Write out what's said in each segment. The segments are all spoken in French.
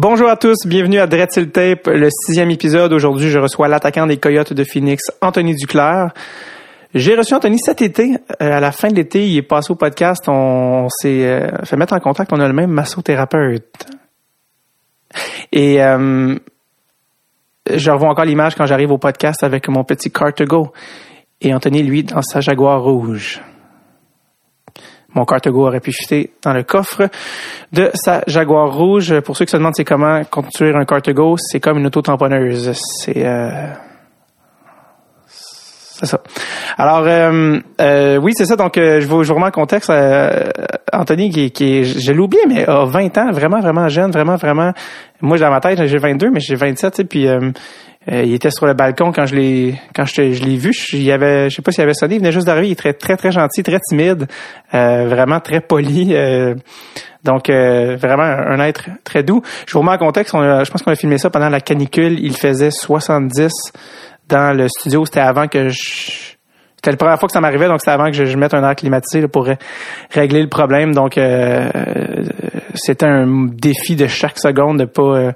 Bonjour à tous, bienvenue à Dreadful Tape, le sixième épisode. Aujourd'hui, je reçois l'attaquant des Coyotes de Phoenix, Anthony Duclair. J'ai reçu Anthony cet été. Euh, à la fin de l'été, il est passé au podcast. On, s'est euh, fait mettre en contact. On a le même massothérapeute. Et euh, je revois encore l'image quand j'arrive au podcast avec mon petit car go. Et Anthony, lui, dans sa Jaguar rouge. Mon Cartago aurait pu fitter dans le coffre de sa Jaguar rouge. Pour ceux qui se demandent c'est comment construire un Cartago, c'est comme une auto-tamponneuse. C'est euh, c'est ça. Alors euh, euh, oui, c'est ça. Donc je, vous, je vous remets en contexte. Anthony, qui, qui je l'ai oublié, mais a 20 ans, vraiment, vraiment jeune, vraiment, vraiment. Moi, dans ma tête, j'ai 22, mais j'ai 27. Tu sais, puis euh, il était sur le balcon quand je l'ai quand je, l'ai vu. Je, il avait, je sais pas s'il avait sonné. Il venait juste d'arriver. Il est très très gentil, très timide, euh, vraiment très poli. Euh, donc vraiment un être très doux. Je vous remets en contexte. je pense qu'on a filmé ça pendant la canicule. Il faisait 70 dans le studio. C'était avant que je c'était la première fois que ça m'arrivait, donc c'était avant que je, mette un air climatisé pour régler le problème. Donc, c'était un défi de chaque seconde de pas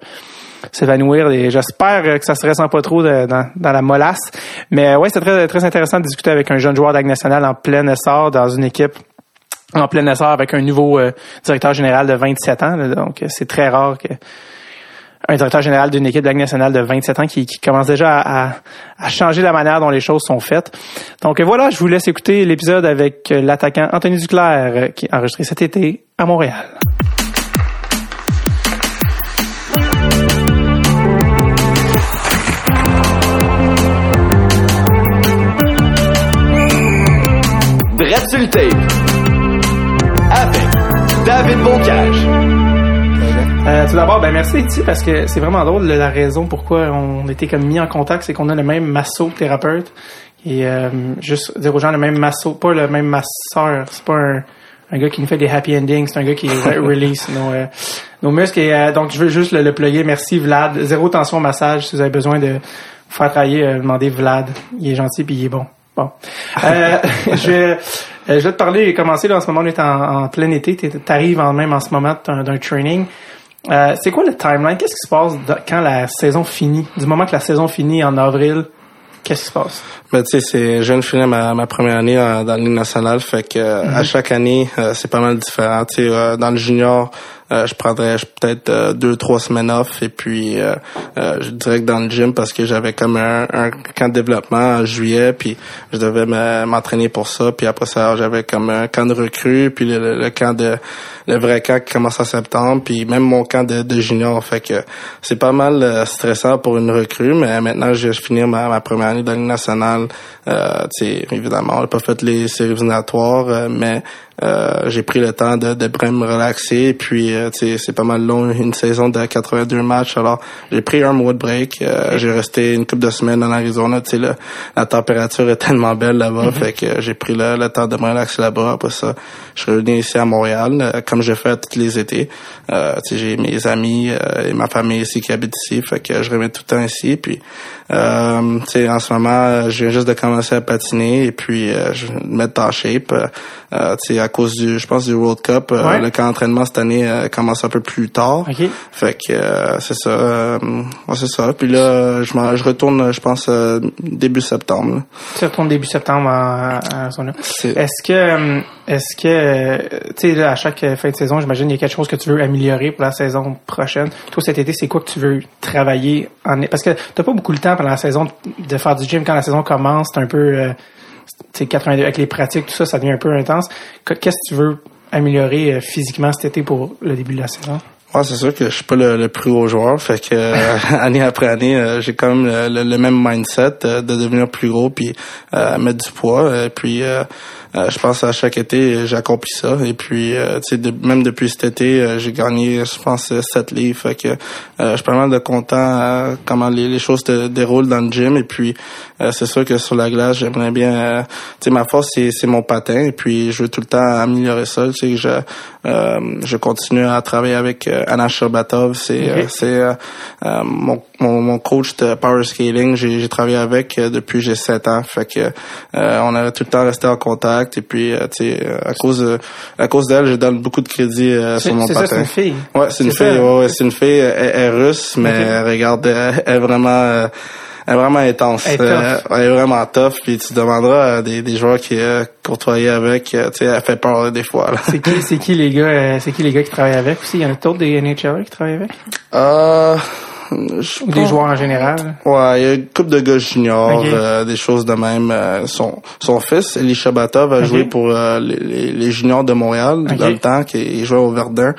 s'évanouir. Et j'espère que ça se ressent pas trop dans, la molasse. Mais ouais, c'est très, très intéressant de discuter avec un jeune joueur d'Ag National en plein essor dans une équipe en plein essor avec un nouveau euh, directeur général de 27 ans. donc, c'est très rare que un directeur général d'une équipe d'Ag nationale de 27 ans qui, commence déjà à, changer la manière dont les choses sont faites. Donc voilà, je vous laisse écouter l'épisode avec l'attaquant Anthony Duclair euh, qui a enregistré cet été à Montréal. Avec David Bocage. Euh, tout d'abord, ben merci ici parce que c'est vraiment drôle la raison pourquoi on était comme mis en contact, c'est qu'on a le même massothérapeute et euh, juste dire aux gens le même masso, pas le même masseur, c'est pas un, un, gars qui nous fait des happy endings, c'est un gars qui release nos, euh, nos muscles et euh, donc je veux juste le, le plugger. Merci Vlad, zéro tension au massage si vous avez besoin de vous faire travailler, euh, demandez Vlad, il est gentil puis il est bon. Bon. Euh, je, vais, euh, je vais te parler et commencer. Là, en ce moment, on est en, plein été. Tu arrives en même en ce moment d'un training. Euh, c'est quoi le timeline? Qu'est-ce qui se passe quand la saison finit? Du moment que la saison finit en avril, qu'est-ce qui se passe? Ben, tu sais, c'est, je viens de ma, ma première année dans la Ligue nationale, fait que à mm-hmm. chaque année, c'est pas mal différent. Tu sais, dans le junior, euh, je prendrais peut-être euh, deux trois semaines off et puis euh, je dirais que dans le gym parce que j'avais comme un, un, camp de développement en juillet puis je devais m'entraîner pour ça puis après ça j'avais comme un camp de recrue puis le, camp de le vrai camp qui commence en septembre puis même mon camp de, junior. Fait que c'est pas mal stressant pour une recrue mais maintenant je vais finir ma, ma première année dans nationale euh, évidemment on n'a pas fait les séries éliminatoires mais euh, j'ai pris le temps de, de me relaxer. Puis, euh, c'est pas mal long, une saison de 82 matchs. Alors, j'ai pris un mois de break. Euh, j'ai resté une couple de semaines en Arizona. Tu sais, la température est tellement belle là-bas. Mm-hmm. Fait que j'ai pris le, temps de me relaxer là-bas. Après ça, je suis revenu ici à Montréal, comme je fais tous les étés. j'ai mes amis et ma famille ici qui habitent ici. Fait que je reviens tout le temps ici. Puis, euh, en ce moment, je viens juste de commencer à patiner et puis je vais me mettre en shape. Euh, à cause du, je pense, du World Cup. Euh, le camp d'entraînement cette année euh, commence un peu plus tard. Fait que euh, c'est ça. c'est ça. Puis là, je, je retourne, je pense, début septembre. Tu retournes début septembre à, à, Est-ce que, est-ce que, tu sais, à chaque fin de saison, j'imagine, il y a quelque chose que tu veux améliorer pour la saison prochaine. Toi, cet été, c'est quoi que tu veux travailler en... Parce que t'as pas beaucoup de temps pendant la saison de faire du gym. Quand la saison commence, c'est un peu 82 avec les pratiques, tout ça, ça devient un peu intense. Qu'est-ce que tu veux améliorer euh, physiquement cet été pour le début de la saison? Ouais, c'est sûr que je suis pas le, plus gros joueur, fait que euh, année après année, euh, j'ai quand même le, même mindset de devenir plus gros puis mettre du poids. Et puis euh, je pense à chaque été, j'ai accompli ça. Et puis, euh, tu sais, même depuis cet été, euh, j'ai gagné, je pense, sept livres. Fait que je suis pas mal de content comment les, choses se déroulent dans le gym. Et puis, c'est sûr que sur la glace, j'aimerais bien... tu sais, ma force, c'est mon patin. Et puis, je veux tout le temps améliorer ça. Tu sais, je, je continue à travailler avec Anna Sherbatov, c'est Ok. c'est euh, euh, mon, mon mon coach de power scaling. J'ai j'ai travaillé avec euh, depuis j'ai 7 ans. Fait que euh, on a tout le temps resté en contact. Et puis euh, tu sais, euh, à cause à cause d'elle, je donne beaucoup de crédit euh, sur mon c'est ça, patin. c'est une fille. Ouais, c'est une fille. Ouais, ouais, c'est une fille. Elle, elle est russe, mais elle regarde, elle, elle est vraiment, euh, elle est vraiment intense. Elle est tough. Euh, elle est vraiment tough. Puis tu demanderas à des, des joueurs qui euh, côtoyaient avec, euh, tu sais, elle fait peur des fois. C'est qui, c'est qui les gars, euh, c'est qui les gars qui travaillent avec aussi? Il y en a d'autres des NHL qui travaillent avec? Euh, je des pense- joueurs en général? Ouais, il y a une couple de gars juniors, euh, des choses de même. Euh, son, son fils, Elisha Batov, a Ok. joué pour euh, les, les, juniors de Montréal dans le temps, qui il jouait au Verdun.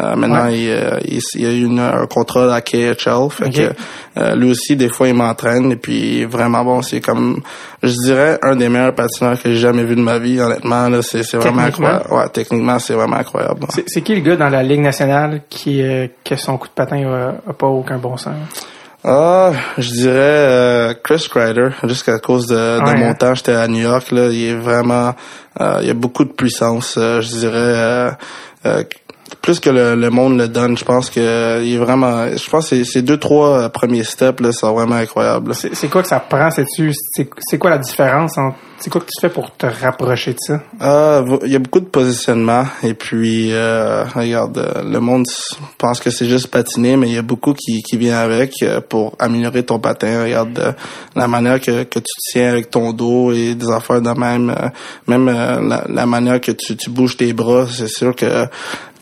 Euh, maintenant, Ouais. il, euh, il, il a eu une- un contrat à KHL. Fait que euh, lui aussi, des fois, il m'entraîne et puis vraiment bon. C'est comme, je dirais, un des meilleurs patineurs que j'ai jamais vu de ma vie. Honnêtement, là, c'est c'est vraiment incroyable. Ouais, techniquement, c'est vraiment incroyable. C'est, c'est qui le gars dans la Ligue nationale qui, euh, que son coup de patin a, a pas aucun bon sens? Ah, je dirais euh, Chris Kreider, jusqu'à cause de, de Ouais, mon hein. temps, j'étais à New York, là, il est vraiment, euh, il y a beaucoup de puissance, euh, je dirais, plus que le, le monde le donne, je pense que il est vraiment, je pense que ces- deux trois premiers steps là, sont vraiment incroyables. C'est, quoi que ça prend? C'est, c'est quoi la différence entre, c'est quoi que tu fais pour te rapprocher de ça? Ah, il y a beaucoup de positionnement et puis euh, regarde, euh, le monde pense que c'est juste patiner, mais il y a beaucoup qui qui vient avec euh, pour améliorer ton patin. Regarde la manière que que tu tiens avec ton dos et des affaires de même, même la, la manière que tu tu bouges tes bras, c'est sûr que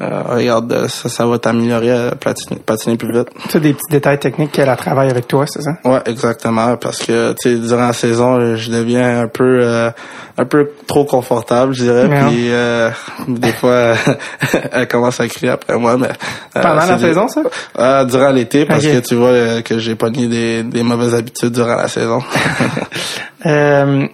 euh, regarde ça ça va t'améliorer à patiner, patiner plus vite. Tu as des petits détails techniques qu'elle a travaillé avec toi, c'est ça? Ouais, exactement, parce que tu sais durant la saison, je deviens un peu euh, un peu trop confortable, je dirais, Ouais. puis euh, des fois elle commence à crier après moi, mais euh, Pendant la des- saison, ça? Ah, durant l'été, parce que tu vois que j'ai pogné des des mauvaises habitudes durant la saison.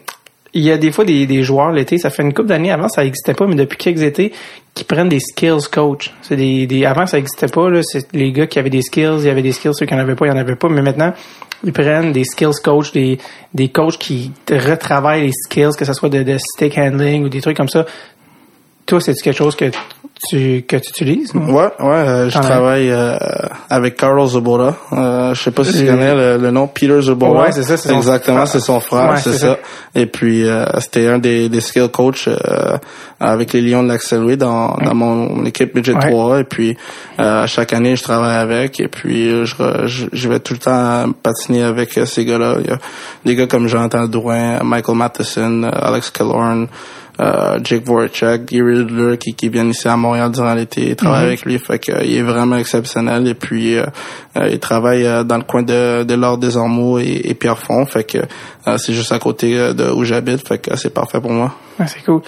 Il y a des fois des, des joueurs l'été, ça fait une couple d'années avant ça existait pas, mais depuis quelques étés, qui prennent des skills coach. C'est des, des avant ça existait pas là, c'est les gars qui avaient des skills, il y avait des skills ceux qui en avaient pas, il y en avait pas, mais maintenant ils prennent des skills coach, des des coachs qui retravaillent les skills, que ce soit de, de stick handling ou des trucs comme ça. Toi, c'est quelque chose que tu que tu utilises ou? Ouais, ouais, euh, je travaille euh, avec Carlos Zobora. Euh, je sais pas si tu Euh, connais le, le nom Peter Zobora. Ouais, c'est ça, c'est Exactement, c'est son frère, Ouais, c'est ça. ça. Et puis euh, c'était un des, des skill coach euh, avec les Lions de l'Axelway dans, dans mon équipe budget Ouais. 3 et puis euh, chaque année je travaille avec et puis je, je, je vais tout le temps patiner avec ces gars-là. Il y a des gars comme Jonathan Drouin, Michael Matheson, Alex Killorn, euh, Jake Voracek, Gary Riddler qui, qui viennent ici à Montréal durant l'été, il travaille Mhm. avec lui, fait que, euh, il est vraiment exceptionnel et puis euh, euh, il travaille euh, dans le coin de, de l'Or des Ormeaux et, et Pierrefonds, fait que euh, c'est juste à côté euh, de où j'habite, fait que c'est parfait pour moi. Ah, c'est cool.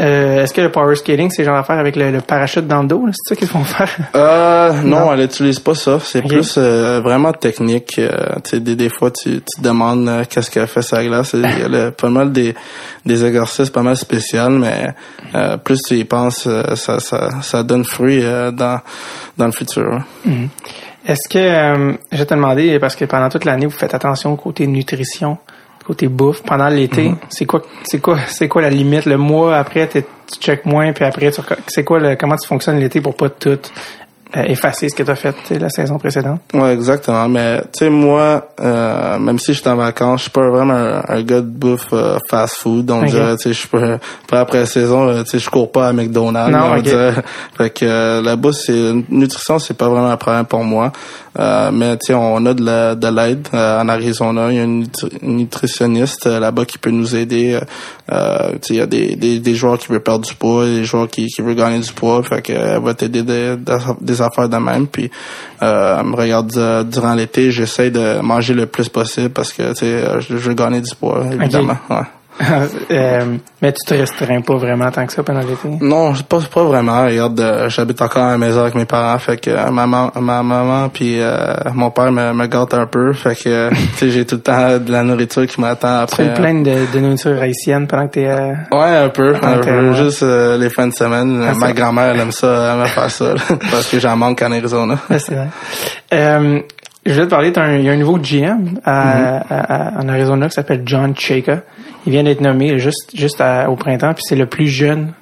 Euh, Est-ce que le power skating, c'est genre d'affaire avec le, le parachute dans le dos? C'est ça qu'ils font faire? Euh, non, Non? elle utilise pas ça. C'est plus euh, vraiment technique. Euh, des, des fois, tu, tu te demandes euh, qu'est-ce qu'elle fait sa glace. Il y a le- pas mal des, des exercices pas mal spéciaux, mais euh, plus tu y penses, euh, ça, ça, ça donne fruit euh, dans, dans le futur. hein. Est-ce que, euh, je vais te demander, parce que pendant toute l'année, vous faites attention au côté nutrition, côté bouffe. Pendant l'été, c'est quoi, c'est quoi, c'est quoi la limite? Le mois après, tu check moins, puis après, tu c'est quoi le, comment tu fonctionnes l'été pour pas tout effacer ce que tu as fait la saison précédente? Ouais, exactement. Mais tu sais, moi, euh, même si je suis en vacances, je suis pas vraiment un, un gars de bouffe euh, fast food. Donc, Ok. je dirais, tu sais, je suis pas, après la saison, euh, tu sais, je cours pas à McDonald's. Non, on. Fait que euh, la bouffe, c'est nutrition, c'est pas vraiment un problème pour moi. Euh, mais tu sais, on a de la- de l'aide euh, en Arizona. Il y a une, une nutritionniste euh, là-bas qui peut nous aider. Euh, il y a des, des, des joueurs qui veulent perdre du poids, des joueurs qui, qui veulent gagner du poids. Fait que elle va t'aider des, des- affaires de même. Puis euh, elle me regarde euh, durant l'été, j'essaie de manger le plus possible parce que tu sais, euh, je, je veux gagner du poids, évidemment. Ouais. Euh, mais tu te restreins pas vraiment tant que ça pendant l'été? Non, pas, pas vraiment. Regarde, euh, j'habite encore à la maison avec mes parents, fait que euh, ma, maman- ma maman puis euh, mon père me, me gâte un peu, fait que tu sais, j'ai tout le temps de la nourriture qui m'attend Tu fais après. une plainte de, de nourriture haïtienne pendant que t'es... Euh... Ouais, un peu, un peu. Juste les fins de semaine. Ah, ma grand-mère elle aime ça, elle me faire ça, là, parce que j'en manque en Arizona. Ouais, c'est vrai. Euh, je vais te parler d'un il y a un nouveau GM à, à- à- en Arizona qui s'appelle John Chaka. Il vient d'être nommé juste juste à- au printemps, puis c'est le plus jeune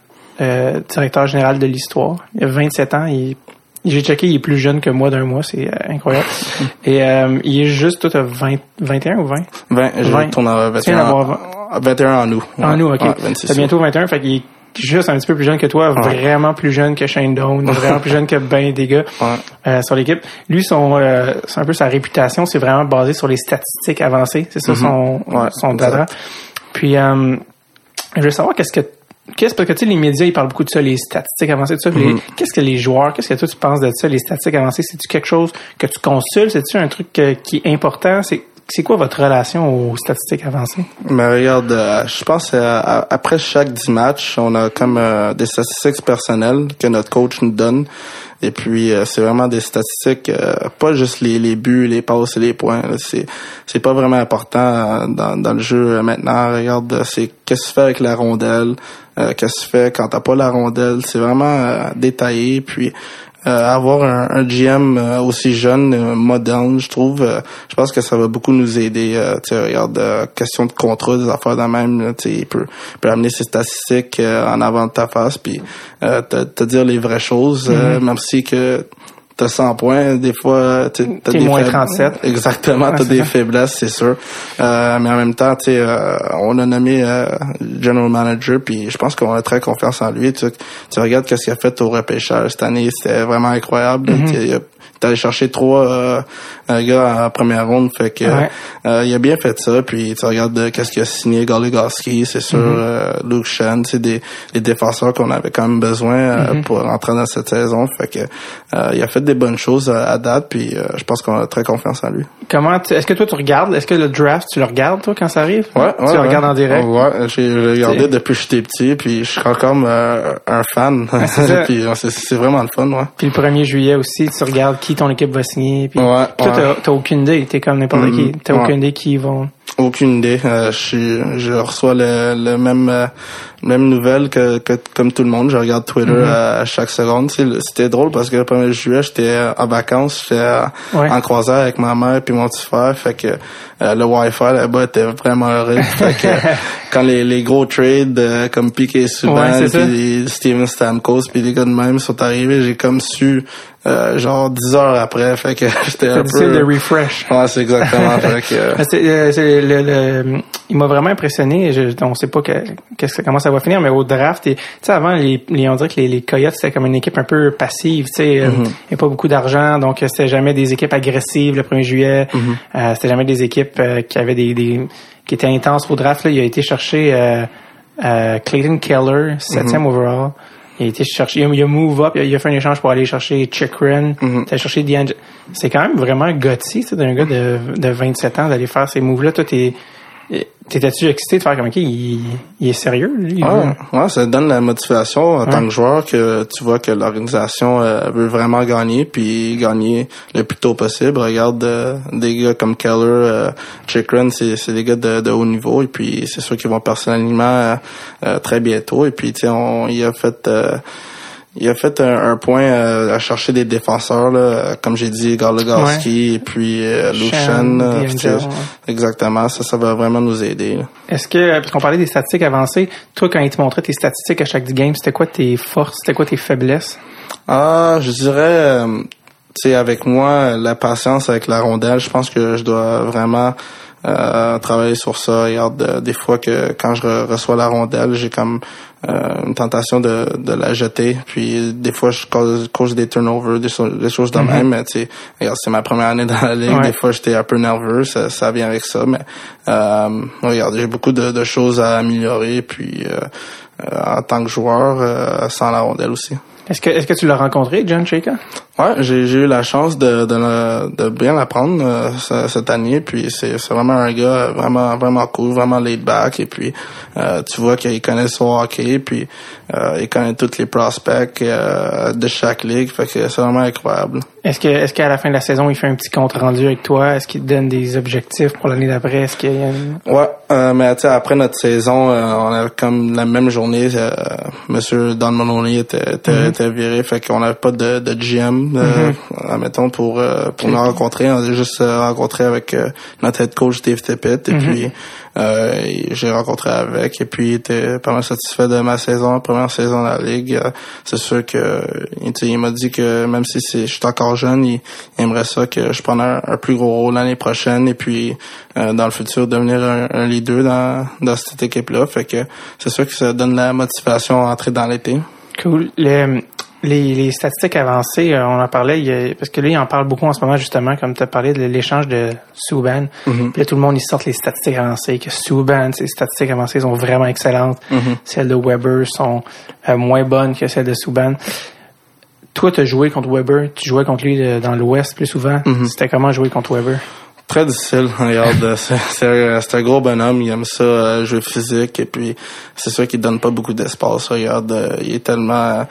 euh, directeur général de l'histoire. Il a 27 ans. Il, j'ai checké, il est plus jeune que moi d'un mois. C'est euh, incroyable. Et euh, il est juste tout à 20, 21 ou 20? 20, je 20. tourne à Tu viens 21, d'avoir en, 21 en août. En Ouais. nous, ok. Ouais, 26 T'as bientôt 21, fait qu'il est juste un petit peu plus jeune que toi, vraiment plus jeune que Shane Doan, vraiment plus jeune que ben des gars euh, sur l'équipe. Lui, son, euh, c'est un peu sa réputation, c'est vraiment basé sur les statistiques avancées. C'est ça son, Mhm. Ouais, son dada. Puis, euh, je veux savoir qu'est-ce que Qu'est-ce parce que tu sais les médias ils parlent beaucoup de ça les statistiques avancées de ça. Mhm. qu'est-ce que les joueurs qu'est-ce que toi tu penses de ça les statistiques avancées? C'est tu quelque chose que tu consultes? C'est tu un truc euh, qui est important? C'est c'est quoi votre relation aux statistiques avancées? Mais regarde, euh, je pense euh, après chaque 10 matchs, on a comme euh, des statistiques personnelles que notre coach nous donne. Et puis euh, c'est vraiment des statistiques, euh, pas juste les, les buts, les passes et les points. C'est c'est pas vraiment important euh, dans, dans le jeu euh, maintenant. Regarde, euh, c'est qu'est-ce que tu fais avec la rondelle, qu'est-ce que tu fais quand t'as pas la rondelle. C'est vraiment détaillé. Puis avoir un, un GM euh, aussi jeune, euh, moderne, je trouve, euh, je pense que ça va beaucoup nous aider. Euh, tu sais, regarde, euh, question de contrat, des affaires de même, tu sais, il peut, peut amener ses statistiques euh, en avant de ta face, puis euh, te, te dire les vraies choses, euh, même si que t'as 100 points, des fois, t'as T'es des moins faib- 37. Exactement, t'as des faiblesses, c'est sûr. Euh, mais en même temps, tu euh, on a nommé euh, general manager, puis je pense qu'on a très confiance en lui. Tu, tu regardes qu'est-ce qu'il a fait au repêchage cette année, c'était vraiment incroyable. Mm-hmm. Il a- T'es allé chercher trois euh, gars en première ronde, fait que Ouais. euh, il a bien fait ça. Puis tu regardes euh, qu'est-ce qu'il a signé, Goligoski, c'est sûr, euh, Luke Shen, c'est des, des défenseurs qu'on avait quand même besoin euh, Mm-hmm. pour rentrer dans cette saison. Fait que euh, il a fait des bonnes choses à, à date, puis euh, je pense qu'on a très confiance en lui. Comment tu- est-ce que toi tu regardes est-ce que le draft tu le regardes toi quand ça arrive? Ouais, tu ouais, le ouais. regardes en direct? Ouais, j'ai regardé depuis que j'étais petit, puis je suis encore euh, un fan. ouais, c'est vraiment le fun, ouais. Puis le 1er juillet aussi, tu regardes qui ton équipe va signer. Puis Ouais, toi, ouais. t'as- aucune idée. T'es comme n'importe Mhm, qui. T'as ouais. aucune idée qui vont. Aucune idée. Euh, je suis, je reçois le, le même euh, même nouvelle que, que comme tout le monde. Je regarde Twitter Mhm. à, à chaque seconde. C'était drôle parce que le 1er juillet, j'étais euh, en vacances, j'étais euh, en croisière avec ma mère puis mon petit frère. Fait que euh, le Wi-Fi là-bas était vraiment horrible. fait que quand les, les gros trades euh, comme Piqué Subban Ouais, puis Steven Stamkos puis les gars de même sont arrivés, j'ai comme su euh, genre 10 heures après. Fait que j'étais un peu. de refresh. Ouais, c'est exactement. fait que, euh, Mais c'est- euh, c'est le, le- il m'a vraiment impressionné. Je, on sait pas que, qu'est-ce que, comment ça va finir, mais au draft, tu sais, avant, les, les- on dirait que les, les Coyotes, c'était comme une équipe un peu passive. Tu sais, euh, Mm-hmm. il n'y a pas beaucoup d'argent, donc euh, c'était jamais des équipes agressives le 1er juillet. Euh, c'était jamais des équipes euh, qui avaient des, des qui étaient intenses au draft. Là, il a été chercher euh, euh, Clayton Keller, septième Mm-hmm. overall. Il a été chercher, il a, il a move up, il a, il a fait un échange pour aller chercher Chikrin, Mm-hmm. il a cherché D'Angelo. C'est quand même vraiment tu sais, d'un gars de, de 27 ans d'aller faire ces moves-là. Toi, t'es, t'étais-tu excité de faire comme, ok, il, il est sérieux, lui? veut- Ouais, ouais, ça donne la motivation en tant que joueur que tu vois que l'organisation euh, veut vraiment gagner puis gagner le plus tôt possible. Regarde euh, des gars comme Keller, euh, Chikrin, c'est c'est des gars de, de haut niveau et puis c'est sûr qu'ils vont passer l'alignement euh, très bientôt et puis tu sais on il a fait euh, il a fait un, un point euh, à chercher des défenseurs là, comme j'ai dit Goligoski et puis euh, ouais. exactement ça ça va vraiment nous aider. Est-ce que, parce qu'on parlait des statistiques avancées, toi, quand il te montrait tes statistiques à chaque game, c'était quoi tes forces, c'était quoi tes faiblesses? Ah, je dirais, euh, tu sais, avec moi, la patience avec la rondelle, je pense que je dois vraiment euh, travailler sur ça. Regarde, euh, des fois que quand je re- reçois la rondelle, j'ai comme euh, une tentation de, de la jeter. Puis des fois, je cause, cause des turnovers, des, choses- des choses de même. Mais tu sais, regarde, c'est ma première année dans la ligue. Ouais. Des fois, j'étais un peu nerveux. Ça, ça vient avec ça. Mais euh, regarde, j'ai beaucoup de, de choses à améliorer. Puis euh, euh, en tant que joueur, euh, sans la rondelle aussi. Est-ce que, est-ce que tu l'as rencontré, John Shaker? Ouais, j'ai j'ai eu la chance de de, de bien l'apprendre euh, ce- cette année puis c'est c'est vraiment un gars vraiment vraiment cool, vraiment laid back et puis euh, tu vois qu'il connaît son hockey puis euh, il connaît tous les prospects euh, de chaque ligue, fait que c'est vraiment incroyable. Est-ce que, est-ce qu'à la fin de la saison, il fait un petit compte rendu avec toi? Est-ce qu'il te donne des objectifs pour l'année d'après? Est-ce qu'il y a une... Ouais, euh, mais tu sais après notre saison, euh, on a comme la même journée, euh, Monsieur Don Maloney était était, était viré, fait qu'on n'avait pas de, de GM euh, admettons, pour, euh, pour nous rencontrer. On a juste euh, rencontré avec euh, notre head coach Dave Tippett et puis euh, j'ai rencontré avec et puis il était pas mal satisfait de ma saison, première saison de la ligue. C'est sûr que il, m'a dit que même si c'est, je suis encore jeune, il, il aimerait ça que je prenne un, un plus gros rôle l'année prochaine et puis euh, dans le futur devenir un, un leader dans, dans cette équipe-là. Fait que c'est sûr que ça donne la motivation à entrer dans l'été. Cool. Le- les, les statistiques avancées, euh, on en parlait, il y a- parce que là, il en parle beaucoup en ce moment, justement, comme tu as parlé de l'échange de Subban. Puis là, tout le monde, ils sortent les statistiques avancées, que Subban, ses statistiques avancées sont vraiment excellentes. Celles de Weber sont euh, moins bonnes que celles de Subban. Toi, tu as joué contre Weber, tu jouais contre lui euh, dans l'Ouest plus souvent. C'était comment jouer contre Weber? Très difficile. Regarde, c'est c'est un, gros bonhomme. Il aime ça euh, jouer physique et puis c'est sûr qu'il donne pas beaucoup d'espace. Regarde, il est tellement,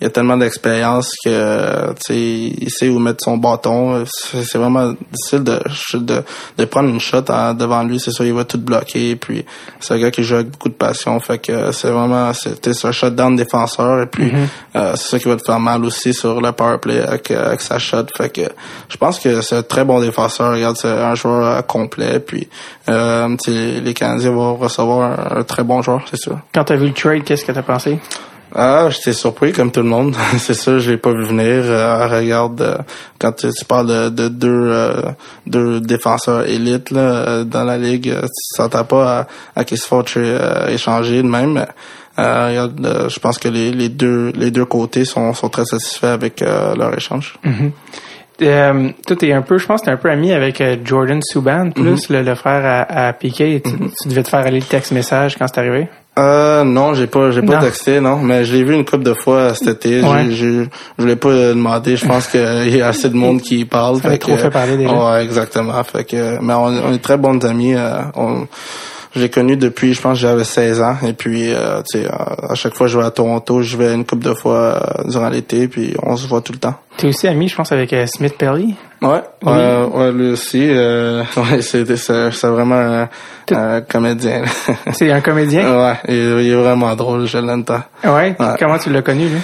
il a tellement d'expérience que tu sais, il sait où mettre son bâton. C'est vraiment difficile de, de de prendre une shot en- devant lui. C'est sûr, il va tout bloquer. Et puis c'est un gars qui joue avec beaucoup de passion. Fait que c'est vraiment, c'est un shutdown défenseur et puis euh, c'est ça qui va te faire mal aussi sur le power play avec, avec sa shot. Fait que je pense que c'est un très bon défenseur. Regarde, un joueur complet. Puis euh, les Canadiens vont recevoir un, un très bon joueur, c'est sûr. Quand tu as vu le trade, qu'est-ce que tu as pensé? Ah, j'étais surpris comme tout le monde. c'est ça, je l'ai pas vu venir. Euh, regarde, euh, quand tu, tu parles de, de deux, euh, deux défenseurs élites là, dans la ligue, tu t'entends pas à, à qui se euh, échanger de même. Regarde, je pense que les, les deux les deux côtés sont, sont très satisfaits avec leur échange. Euh, toi, t'es un peu, je pense, que t'es un peu ami avec euh, Jordan Subban, plus le, le frère à, à Piquet. Tu, tu devais te faire aller le texte message quand c'est arrivé? Euh, non, j'ai pas, j'ai pas texté, non, mais je l'ai vu une couple de fois cet été. Ouais. J'ai- je voulais pas le demander. Je pense qu'il y a assez de monde qui parle. Ça trop que- fait parler déjà. Ouais, exactement. Fait que, mais on, on est très bons amis. euh, on, j'ai connu depuis, je pense, j'avais 16 ans. Et puis, euh, tu sais, à chaque fois que je vais à Toronto, je vais une couple de fois euh, durant l'été, puis on se voit tout le temps. T'es aussi ami, je pense, avec euh, Smith Pelly. Ouais, Oui. ouais, ouais, lui aussi. Euh, ouais, c'est, vraiment un, un comédien. C'est un comédien? ouais, il, il est vraiment drôle, je l'aime tant. Ouais? Ouais. Comment tu l'as connu, lui?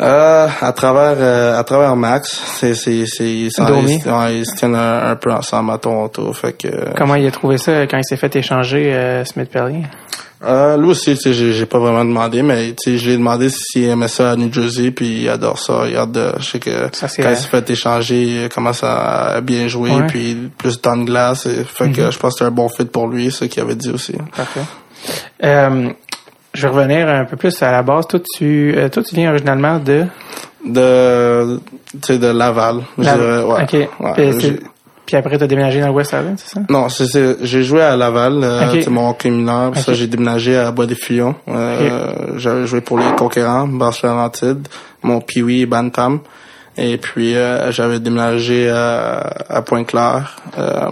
Euh, à travers euh, à travers Max, c'est c'est c'est ils, ouais, ils se tiennent un, un peu ensemble à Toronto, fait que Comment il a trouvé ça quand il s'est fait échanger euh, Smith Pelly? euh, lui aussi, tu sais, j'ai pas vraiment demandé, mais tu sais, je lui ai demandé s'il aimait ça à New Jersey, puis il adore ça. Il euh, je sais que Ça, quand il s'est fait échanger, il commence à bien jouer, Ouais. puis plus de temps de glace, et, fait que je pense que c'est un bon fit pour lui, ce qu'il avait dit aussi. Parfait. Euh, je vais revenir un peu plus à la base. Toi, tu, euh, toi, tu viens originalement de... De tu sais de Laval, je La- dirais, ouais. OK. Ouais, Puis, puis après, tu as déménagé dans le West Island, c'est ça? Non, c'est, c'est- j'ai joué à Laval, euh, c'est mon hockey mineur. puis Ça, j'ai déménagé à Bois-des-Filions. Euh, J'avais joué pour les Conquérants, Barcelone-Antide, mon Piwi et Bantam. Et puis, euh, j'avais déménagé à, à Pointe-Claire euh,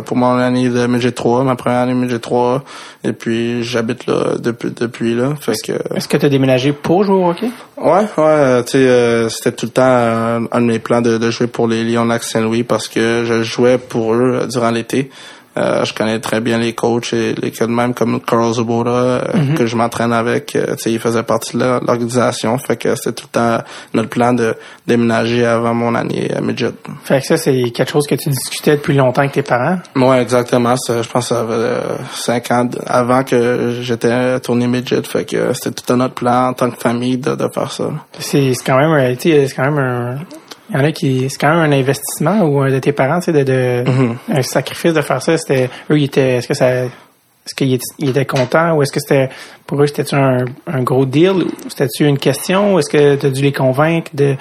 pour mon année de midget 3, ma première année midget 3. Et puis, j'habite là depuis, depuis là. Fait que... Est-ce que tu as déménagé pour jouer au hockey? Ouais, ouais, euh, tu sais, euh, c'était tout le temps euh, un de mes plans de, de jouer pour les Lions Lac Saint-Louis parce que je jouais pour eux euh, durant l'été. Euh, je connais très bien les coachs et les gars de même comme Carl Zobora euh, que je m'entraîne avec. Euh, tu sais, il faisait partie de l'organisation. Fait que c'était tout le temps notre plan de déménager avant mon année à midget. Fait que ça, c'est quelque chose que tu discutais depuis longtemps avec tes parents? Ouais, exactement. Je pense que ça avait euh, cinq ans avant que j'étais tourné midget. Fait que c'était tout un autre plan en tant que famille de, de faire ça. C'est quand même, c'est quand même un... Il y en a qui... C'est quand même un investissement ou un de tes parents, tu sais, de, de Mhm. un sacrifice de faire ça. C'était... Eux, ils étaient... Est-ce que ça... Est-ce qu'ils étaient, ils contents ou est-ce que c'était... Pour eux, c'était un, un gros deal ou c'était-tu une question ou est-ce que tu as dû les convaincre de...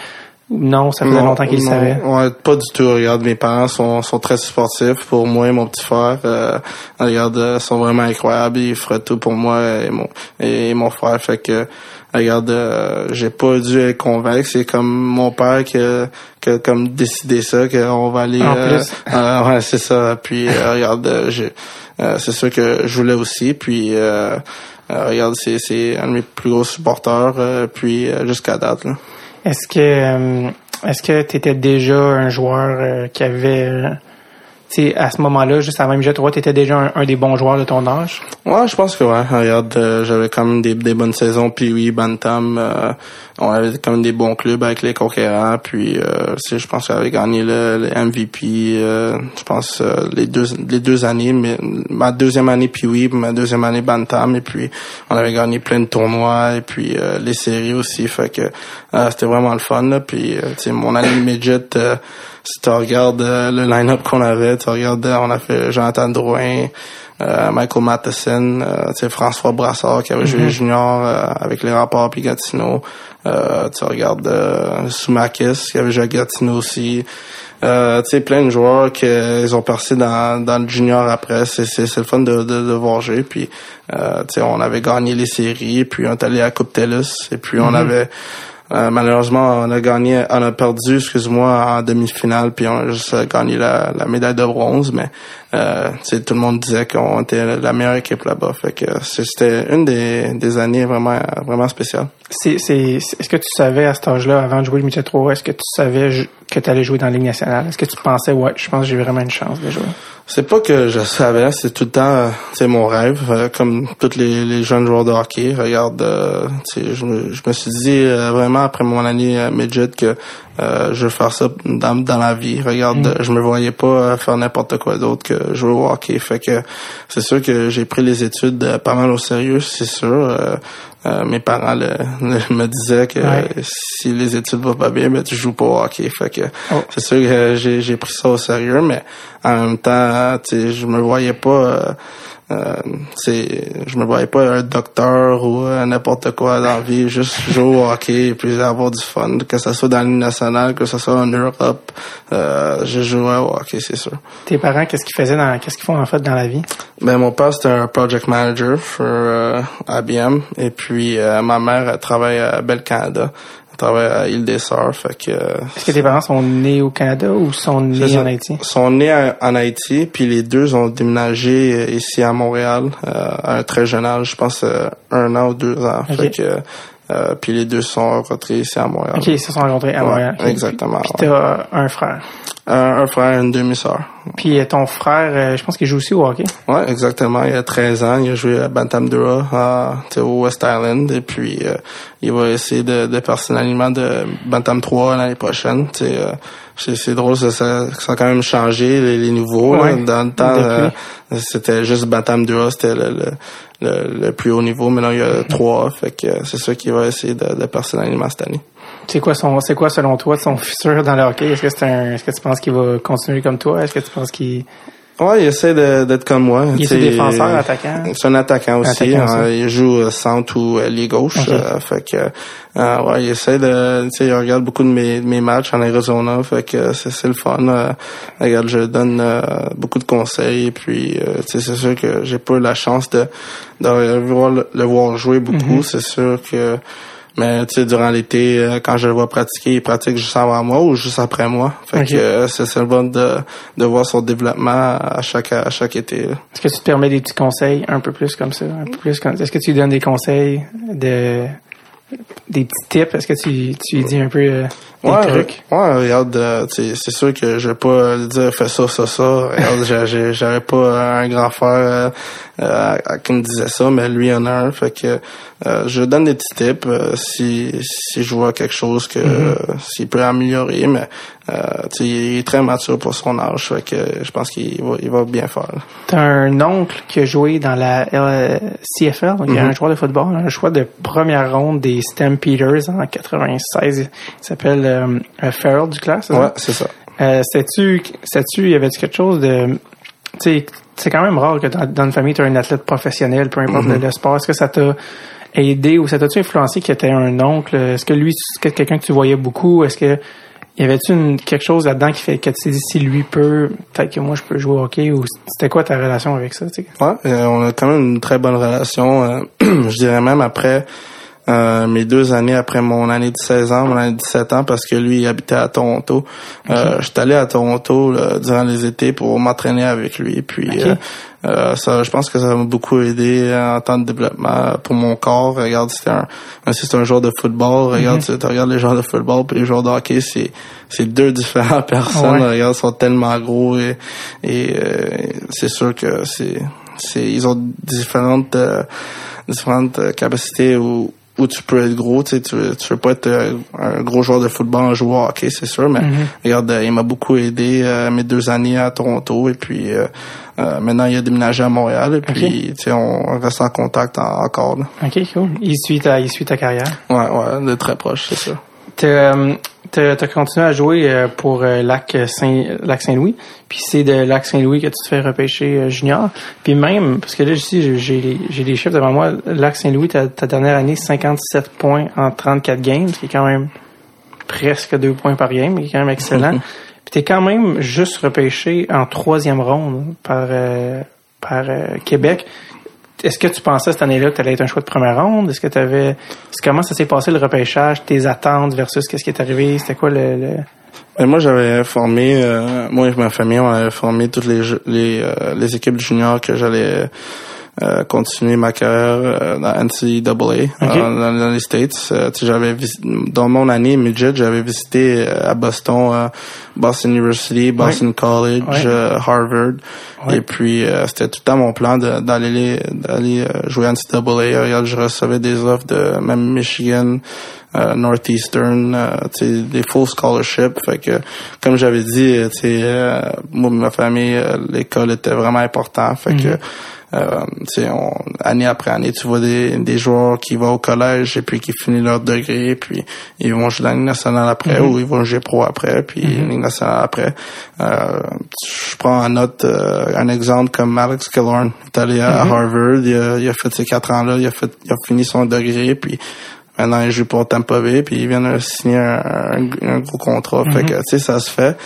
Non, ça faisait Non, longtemps qu'ils le savaient? Ouais, pas du tout. Regarde, mes parents sont, sont très sportifs pour moi et mon petit frère. Euh, regarde, euh, sont vraiment incroyables. Ils feraient tout pour moi et mon et mon frère. Fait que regarde, euh, j'ai pas dû les convaincre. C'est comme mon père qui a, qui a comme décidé ça, qu'on va aller. En euh, plus. euh, ouais, c'est ça. Puis euh, regarde, euh, j'ai, euh, c'est sûr que je voulais aussi. Puis euh, euh, regarde, c'est c'est un de mes plus gros supporters. euh, puis euh, jusqu'à date là. Est-ce que euh, est-ce que tu étais déjà un joueur euh, qui avait euh, sais, à ce moment-là, juste avant Midget 3, tu étais déjà un, des bons joueurs de ton âge? Ouais, je pense que ouais. Regarde, euh, j'avais quand même des, des bonnes saisons. Puis oui, Bantam, euh, on avait quand même des bons clubs avec les conquérants. Puis euh, je pense que j'avais gagné le, le MVP. Euh, je pense les deux les deux années, mais ma deuxième année puis oui, ma deuxième année Bantam. Et puis on avait gagné plein de tournois et puis les séries aussi. Fait que c'était vraiment le fun. Là. Puis mon année midget si tu regardes euh, le line-up qu'on avait, tu regardes, euh, on a fait Jonathan Drouin, euh, Michael Matheson, euh, François Brassard qui avait joué mm-hmm. junior avec les rapports puis Gatineau. tu regardes euh, Soumakis qui avait joué à Gatineau aussi. Euh, tu sais, plein de joueurs qui ils ont percé dans, dans le junior après. C'est, c'est, le fun de, de, de voir jouer. Puis, euh, tu sais, on avait gagné les séries, puis on est allé à Coupe TELUS, et puis on mm-hmm. avait euh, malheureusement, on a gagné, on a perdu, excuse-moi, en demi-finale, puis on a juste gagné la, la médaille de bronze, mais euh, tout le monde disait qu'on était la meilleure équipe là-bas. Fait que c'était une des, des années vraiment vraiment spéciales. C'est, c'est, est-ce que tu savais à cet âge-là, avant de jouer le Midget 3, est-ce que tu savais que tu allais jouer dans la Ligue nationale? Est-ce que tu pensais, ouais, je pense que j'ai vraiment une chance de jouer? C'est pas que je savais, c'est tout le temps, c'est mon rêve, euh, comme tous les, les, jeunes joueurs de hockey. Regarde, euh, je, me, je me suis dit euh, vraiment après mon année midget que je veux faire ça dans, dans la vie. Regarde, mm. je me voyais pas faire n'importe quoi d'autre que jouer au hockey. Fait que c'est sûr que j'ai pris les études pas mal au sérieux, c'est sûr. Euh, mes parents me disaient que si les études vont pas bien, ben tu joues pas au hockey. Fait que oh. c'est sûr que j'ai pris ça au sérieux, mais en même temps, je me voyais pas euh, euh, c'est je me voyais pas un docteur ou euh, n'importe quoi dans la vie juste jouer au hockey et puis avoir du fun que ce soit dans l'île nationale que ce soit en Europe. Euh, je jouais au hockey c'est sûr. Tes parents qu'est-ce qu'ils faisaient dans qu'est-ce qu'ils font en fait dans la vie? Ben mon père c'était un project manager pour euh, IBM et puis ma mère elle travaille à Bel Canada travaille à Île des Sœurs. Fait que. Est-ce que tes parents sont nés au Canada ou sont nés en Haïti? Sont nés en Haïti, puis les deux ont déménagé euh, ici à Montréal euh, à un très jeune âge, je pense euh, un an ou deux ans. Fait que euh, puis les deux se sont rencontrés ici à Montréal. OK, ils se sont rencontrés à Montréal. Exactement. Puis, puis t'as un frère. un frère et une demi-sœur. Puis euh, ton frère, euh, je pense qu'il joue aussi au hockey. Ouais, exactement. Il a 13 ans. Il a joué à Bantam Dura au West Island. Et puis, il va essayer de, de passer l'alignement de Bantam 3 l'année prochaine. C'est drôle, ça, ça, a quand même changé, les, les niveaux. Dans le temps, c'était juste Bantam Dura, c'était le le, plus haut niveau. Maintenant, il y a trois. Fait que c'est ça qu'il va essayer de, de personnellement cette année. C'est quoi son, c'est quoi selon toi son futur dans le hockey? Est-ce que c'est un, est-ce que tu penses qu'il va continuer comme toi? Est-ce que tu penses qu'il Ouais, il essaie d'être comme moi. Il est défenseur, attaquant. C'est un attaquant aussi. Hein. il joue euh, centre ou euh, lié gauche. Euh, fait que ouais, il essaie de. Tu sais, il regarde beaucoup de mes, mes matchs en Arizona. Fait que c'est le fun. regarde, je donne beaucoup de conseils. Et puis, tu sais, c'est sûr que j'ai pas eu la chance de, de voir le, voir jouer beaucoup. Mm-hmm. C'est sûr que mais tu sais, durant l'été, euh, quand je le vois pratiquer, il pratique juste avant moi ou juste après moi. Fait que euh, c'est le bon de, de voir son développement à chaque à chaque été. Est-ce que tu te permets des petits conseils un peu plus comme ça, un peu plus comme Est-ce que tu lui donnes des conseils de des petits tips? Est-ce que tu, tu lui dis un peu euh, des ouais, trucs? Ouais, regarde, euh, c'est sûr que je vais pas lui dire fais ça, ça, ça. Regarde, j'aurais pas un grand frère euh, qui me disait ça, mais lui en a un. Fait que euh, je donne des petits tips euh, si, si je vois quelque chose que mm-hmm. s'il peut améliorer, mais il est très mature pour son âge. Fait que je pense qu'il va, il va bien faire. T'as un oncle qui a joué dans la CFL, donc il y a un mm-hmm. joueur de football, un choix de première ronde des Stampeders en 96. Il s'appelle Farrell du classe. Ouais, c'est ça. Euh, sais-tu, sais-tu, y avait-tu quelque chose de, c'est quand même rare que dans, une famille, tu as un athlète professionnel, peu importe mm-hmm. le, sport. Est-ce que ça t'a aidé ou ça t'a-tu influencé qu'il était un oncle? Est-ce que lui, c'est quelqu'un que tu voyais beaucoup? Est-ce que y avait-tu quelque chose là-dedans qui fait que tu t'es dit si lui peut, peut-être que moi je peux jouer au hockey? Ou c'était quoi ta relation avec ça? Ouais, euh, on a quand même une très bonne relation. Euh, je dirais même après euh, mes deux années après mon année de 16 ans, mon année de 17 ans, parce que lui, il habitait à Toronto. Euh, J'étais allé à Toronto durant les étés pour m'entraîner avec lui. Puis euh, euh, ça, je pense que ça m'a beaucoup aidé en temps de développement pour mon corps. Regarde, c'était un, c'est un joueur de football. Regarde, mhm. tu regardes les joueurs de football puis les joueurs de hockey, c'est, c'est deux différentes personnes. Regarde, ils sont tellement gros et, et c'est sûr que c'est, c'est, ils ont différentes, différentes capacités ou où tu peux être gros, tu sais, tu, veux pas être euh, un gros joueur de football, un joueur hockey, c'est sûr, mais mm-hmm. regarde, euh, il m'a beaucoup aidé euh, mes deux années à Toronto et puis maintenant il a déménagé à Montréal et puis tu sais, on reste en contact encore. Ok, cool. Il suit ta, il suit ta carrière. Ouais, ouais, de très proche, c'est ça. Tu as continué à jouer euh, pour euh, Lac Saint Lac Saint-Louis, puis c'est de Lac Saint-Louis que tu te fais repêcher euh, junior. Puis même parce que là ici j'ai j'ai des chiffres devant moi, Lac Saint-Louis ta, ta dernière année 57 points en 34 games, ce qui est quand même presque deux points par game, qui est quand même excellent. Puis t'es quand même juste repêché en troisième ronde par par Québec est-ce que tu pensais cette année-là que tu allais être un choix de première ronde? Est-ce que tu avais. Comment ça s'est passé le repêchage, tes attentes versus qu'est-ce qui est arrivé? C'était quoi le. le... Ben, moi, j'avais formé, euh, moi et ma famille, on avait formé toutes les les, euh, les équipes juniors que j'allais euh, continuer ma carrière euh, dans NCAA dans, dans, les States. j'avais dans mon année midget, j'avais visité à Boston, Boston University, Boston College, Harvard. Et puis c'était tout le temps mon plan d'aller d'aller jouer à NCAA. je recevais des offres de même Michigan. Euh, Northeastern, euh, des full scholarships. Fait que, comme j'avais dit, euh, moi, ma famille, l'école était vraiment important. Fait que, mm-hmm. on, année après année, tu vois des, des joueurs qui vont au collège et puis qui finissent leur degré, puis ils vont jouer dans la Ligue nationale après mm-hmm. ou ils vont jouer pro après, puis mm Ligue nationale après. je prends en note un exemple comme Alex Killorn. Il est allé à Harvard, il a, il a fait ses quatre ans là, il a fait, il a fini son degré, puis Maintenant, il joue pour Tampa Bay, puis il vient de signer un, un, gros contrat. Fait que, tu sais, ça se fait.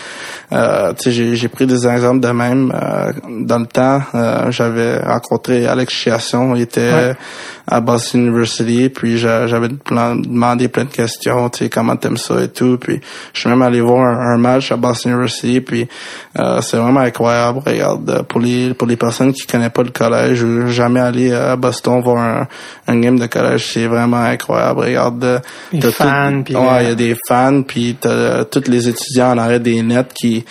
Euh, tu sais, j'ai pris des exemples de même. Euh, dans le temps, euh, j'avais rencontré Alex Chiasson. Il était à Boston University, puis j'avais demandé plein de questions, tu sais, comment t'aimes ça et tout. Puis je suis même allé voir un, match à Boston University, puis c'est vraiment incroyable. Regarde, pour les pour les personnes qui connaissent pas le collège, ou jamais aller à Boston voir un, un game de collège, c'est vraiment incroyable regarde. Les fans, puis ouais, il y a des fans, puis t'as tous les étudiants en arrêt des nets qui,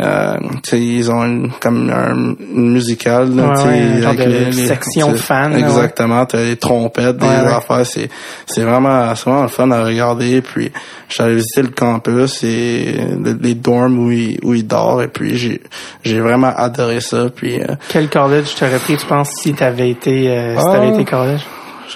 euh, ils ont une, comme un, une musicale, là, ouais, avec les, section fans. Exactement, t'as les trompettes, des affaires, c'est, c'est vraiment, c'est vraiment le fun à regarder. Puis, j'allais visiter le campus et les dorms où il, où il dort, et puis j'ai, j'ai vraiment adoré ça. Puis, euh, quel college t'aurais pris, tu penses, si t'avais été, euh, si t'avais ah. été college?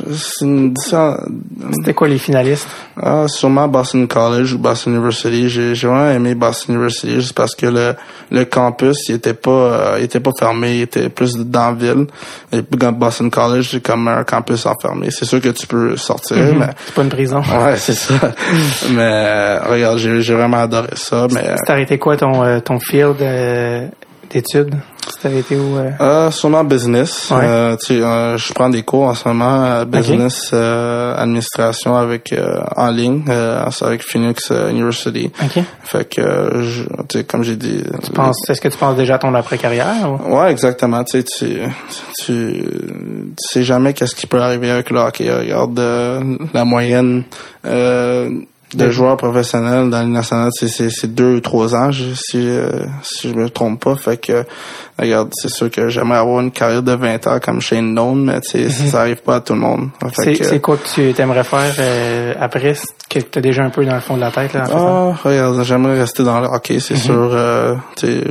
C'était quoi les finalistes? Ah, sûrement Boston College ou Boston University. J'ai vraiment aimé Boston University juste parce que le, le campus, il était pas, euh, il était pas fermé, il était plus dans la ville. Et Boston College, c'est comme un campus enfermé. C'est sûr que tu peux sortir, mm-hmm. mais... C'est pas une prison. Ouais, c'est ça. mais, regarde, j'ai vraiment adoré ça, mais... T'as arrêté quoi ton, euh, ton field d'études? C'était été où? Euh? euh... sûrement business. Euh, tu euh, je prends des cours en ce moment, business administration avec en ligne, avec Phoenix University. Okay. Fait que, tu sais, comme j'ai dit. Tu penses, est-ce que tu penses déjà à ton après carrière? Ou? Ouais, exactement. Tu sais, tu, tu, sais jamais qu'est-ce qui peut arriver avec le hockey. Regarde la moyenne de joueurs professionnels dans le national, c'est deux ou trois ans, si, si je me trompe pas. Fait que regarde, c'est sûr que j'aimerais avoir une carrière de 20 ans comme Shane Doan, mais mm ça arrive pas à tout le monde. C'est quoi que tu aimerais faire euh, après? Que tu as déjà un peu dans le fond de la tête? Là, ah, regarde, j'aimerais rester dans le hockey, c'est mhm. sûr. Euh,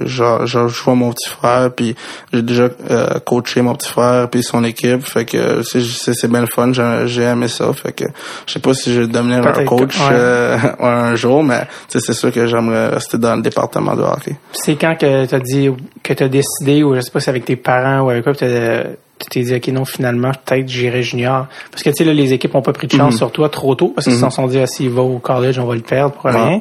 genre, je vois mon petit frère, puis j'ai déjà euh, coaché mon petit frère, puis son équipe, fait que c'est bien le fun, j'ai aimé ça, fait que je sais pas si je vais devenir un coach euh, un jour, mais c'est sûr que j'aimerais rester dans le département de hockey. C'est quand que tu as dit que tu as décidé ou je sais pas si avec tes parents ou avec quoi, tu t'es dit, OK, non, finalement, peut-être j'irai junior. Parce que, tu sais, là, les équipes ont pas pris de chance mhm. sur toi trop tôt parce qu'ils se mhm. sont dit, ah, s'il va au college, on va le perdre pour rien.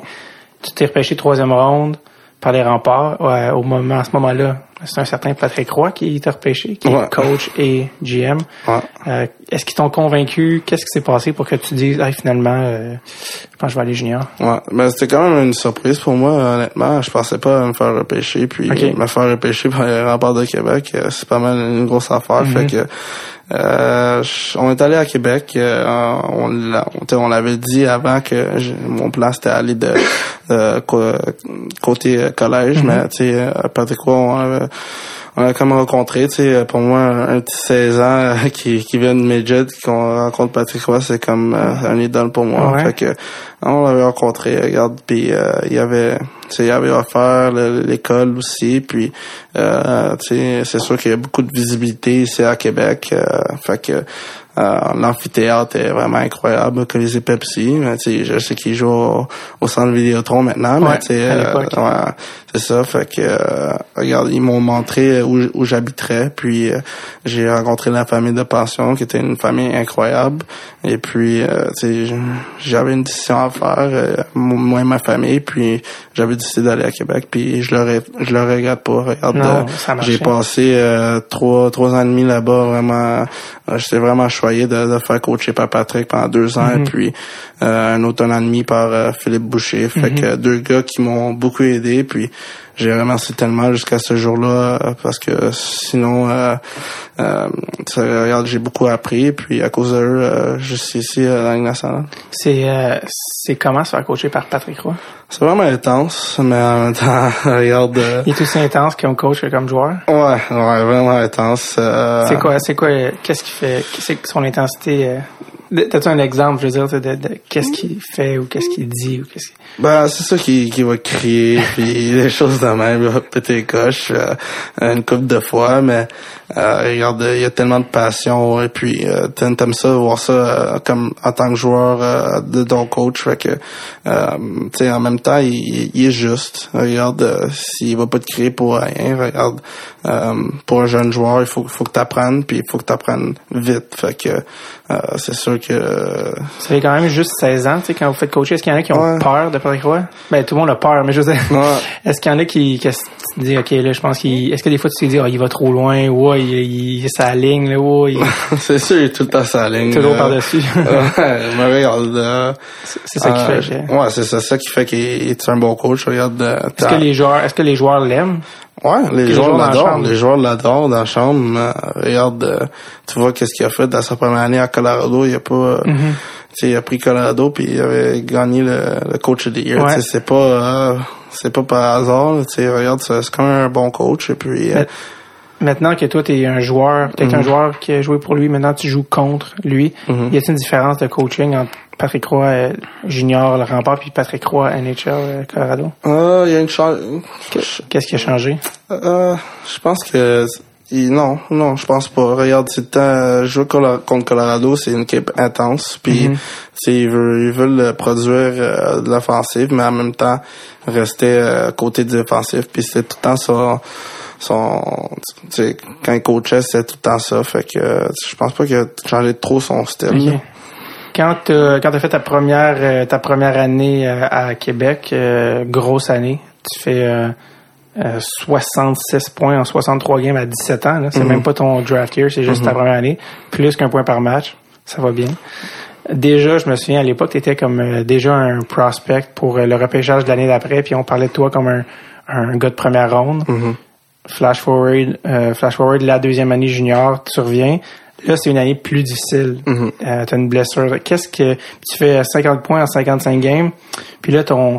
Tu t'es repêché troisième ronde par les remparts au moment, à ce moment-là. C'est un certain Patrick Roy qui t'a repêché, qui Ouais. est coach et GM. Ouais. Euh, Est-ce qu'ils t'ont convaincu? Qu'est-ce qui s'est passé pour que tu dises, ah, finalement, euh, je pense que je vais aller junior? Ouais, ben c'était quand même une surprise pour moi, honnêtement. Je pensais pas me faire repêcher, puis me faire repêcher par les remparts de Québec, euh, c'est pas mal une grosse affaire. Mhm. Fait que euh, on est allé à Québec, euh, on on, l'avait dit avant que je- mon plan c'était aller de, de co- côté euh, collège, Mhm. mais tu sais, euh, Patrick Roy, on avait on a comme rencontré, tu sais, pour moi, un petit 16 ans euh, qui, qui vient de Midget, qu'on rencontre Patrick Roy, c'est comme euh, un idole pour moi. Ouais. Fait que on l'avait rencontré, regarde, puis euh, il y avait, tu sais, il avait offert le- l'école aussi, puis euh, tu sais, c'est sûr qu'il y a beaucoup de visibilité ici à Québec, euh, fait que l'amphithéâtre est vraiment incroyable, que les Pepsi, sais, je sais qu'il joue au, au centre Vidéotron maintenant, Ouais, mais tu sais, à euh, ouais, c'est ça, fait que euh, regarde, ils m'ont montré où, où j'habiterais, puis euh, j'ai rencontré la famille de pension qui était une famille incroyable, et puis euh, tu sais, j'avais une décision à faire, euh, moi et ma famille, puis j'avais décidé d'aller à Québec, puis je le je le regrette pas. Regarde, euh, j'ai passé euh, trois trois ans et demi là-bas, vraiment, euh, j'étais vraiment choyé de, de faire coacher par Patrick pendant deux ans, Mhm. et puis euh, un autre an et demi par euh, Philippe Boucher, fait Mhm. que deux gars qui m'ont beaucoup aidé, puis j'ai remercié tellement jusqu'à ce jour-là euh, parce que sinon euh, euh, regarde j'ai beaucoup appris puis à cause de eux euh, je suis ici à la Ligue nationale C'est euh, c'est comment se faire coacher par Patrick Roy? c'est vraiment intense mais en même temps regarde euh, Il est aussi intense comme coach que comme joueur? ouais ouais vraiment intense euh, C'est quoi, c'est quoi, euh, qu'est-ce qui fait, c'est son intensité, euh, t'as-tu un exemple, je veux dire, de, de qu'est-ce qu'il fait ou qu'est-ce qu'il dit ou qu'est-ce qu'il... Ben, c'est ça qui, qui va crier, puis des choses de même, il va péter les coches euh, une couple de fois, mais euh, regarde, il y a tellement de passion, et puis euh, t'aimes ça, voir ça euh, comme en tant que joueur euh, de ton coach, fait que, euh, tu sais, en même temps, il, il est juste. Regarde, s'il va pas te crier pour rien, regarde, pour un jeune joueur, il faut, faut que t'apprennes, puis il faut que t'apprennes vite, fait que c'est sûr que... Ça fait quand même juste 16 ans, tu sais, quand vous faites coacher, est-ce qu'il y en a qui ont Ouais. peur de Patrick Roy? Ben, tout le monde a peur, mais je veux dire, Ouais. est-ce qu'il y en a qui, que tu te dis, OK, là, je pense qu'il, est-ce que des fois tu te dis, ah, il va trop loin, ou, ah, il, il, sa ligne, là, ou, il est c'est sûr, il est tout le temps sa ligne. toujours par-dessus. ouais, mais regarde. euh, c'est ça qui euh, fait Ouais, c'est ça, ça qui fait qu'il est un bon coach. Regarde. euh, Est-ce que les joueurs, est-ce que les joueurs l'aiment? Ouais, les les joueurs l'adorent. Les joueurs l'adorent dans la chambre. Euh, regarde, euh, tu vois qu'est-ce qu'il a fait dans sa première année à Colorado. Il a pas, euh, Mm-hmm. tu sais, il a pris Colorado puis il avait gagné le, le coach of the year. Ouais. C'est pas, euh, c'est pas par hasard. Tu sais, regarde, c'est quand même un bon coach. Et puis, Mais- Maintenant que toi, t'es un joueur, t'es Mhm. un joueur qui a joué pour lui, maintenant tu joues contre lui. Mhm. Y a-t-il une différence de coaching entre Patrick Roy euh, Junior, le rempart, puis Patrick Roy NHL euh, Colorado? euh, il y a une chance. Qu'est-ce qui a changé? Euh, je pense que non, non, je pense pas. Regarde, c'est le temps, euh, jouer contre Colorado, c'est une équipe intense, puis Mhm. tu sais, ils veulent, ils veulent euh, produire euh, de l'offensive, mais en même temps rester euh, côté défensif, puis c'était tout le temps ça. Son, tu sais, quand il coachait, c'était tout le temps ça. Fait que je pense pas qu'il a changé trop son style. Quand t'as quand t'as fait ta première euh, ta première année euh, à Québec, euh, grosse année, tu fais euh, euh, 66 points en 63 games à 17 ans. C'est Mhm. même pas ton draft year, c'est juste ta première année. Plus qu'un point par match, ça va bien. Déjà, je me souviens à l'époque, tu étais comme déjà un prospect pour le repêchage de l'année d'après, puis on parlait de toi comme un, un gars de première ronde. Mhm. Flash forward, euh, flash forward, la deuxième année junior, tu reviens. Là, c'est une année plus difficile. Mhm. Euh, t'as une blessure. Qu'est-ce que tu fais 50 points en 55 games, puis là ton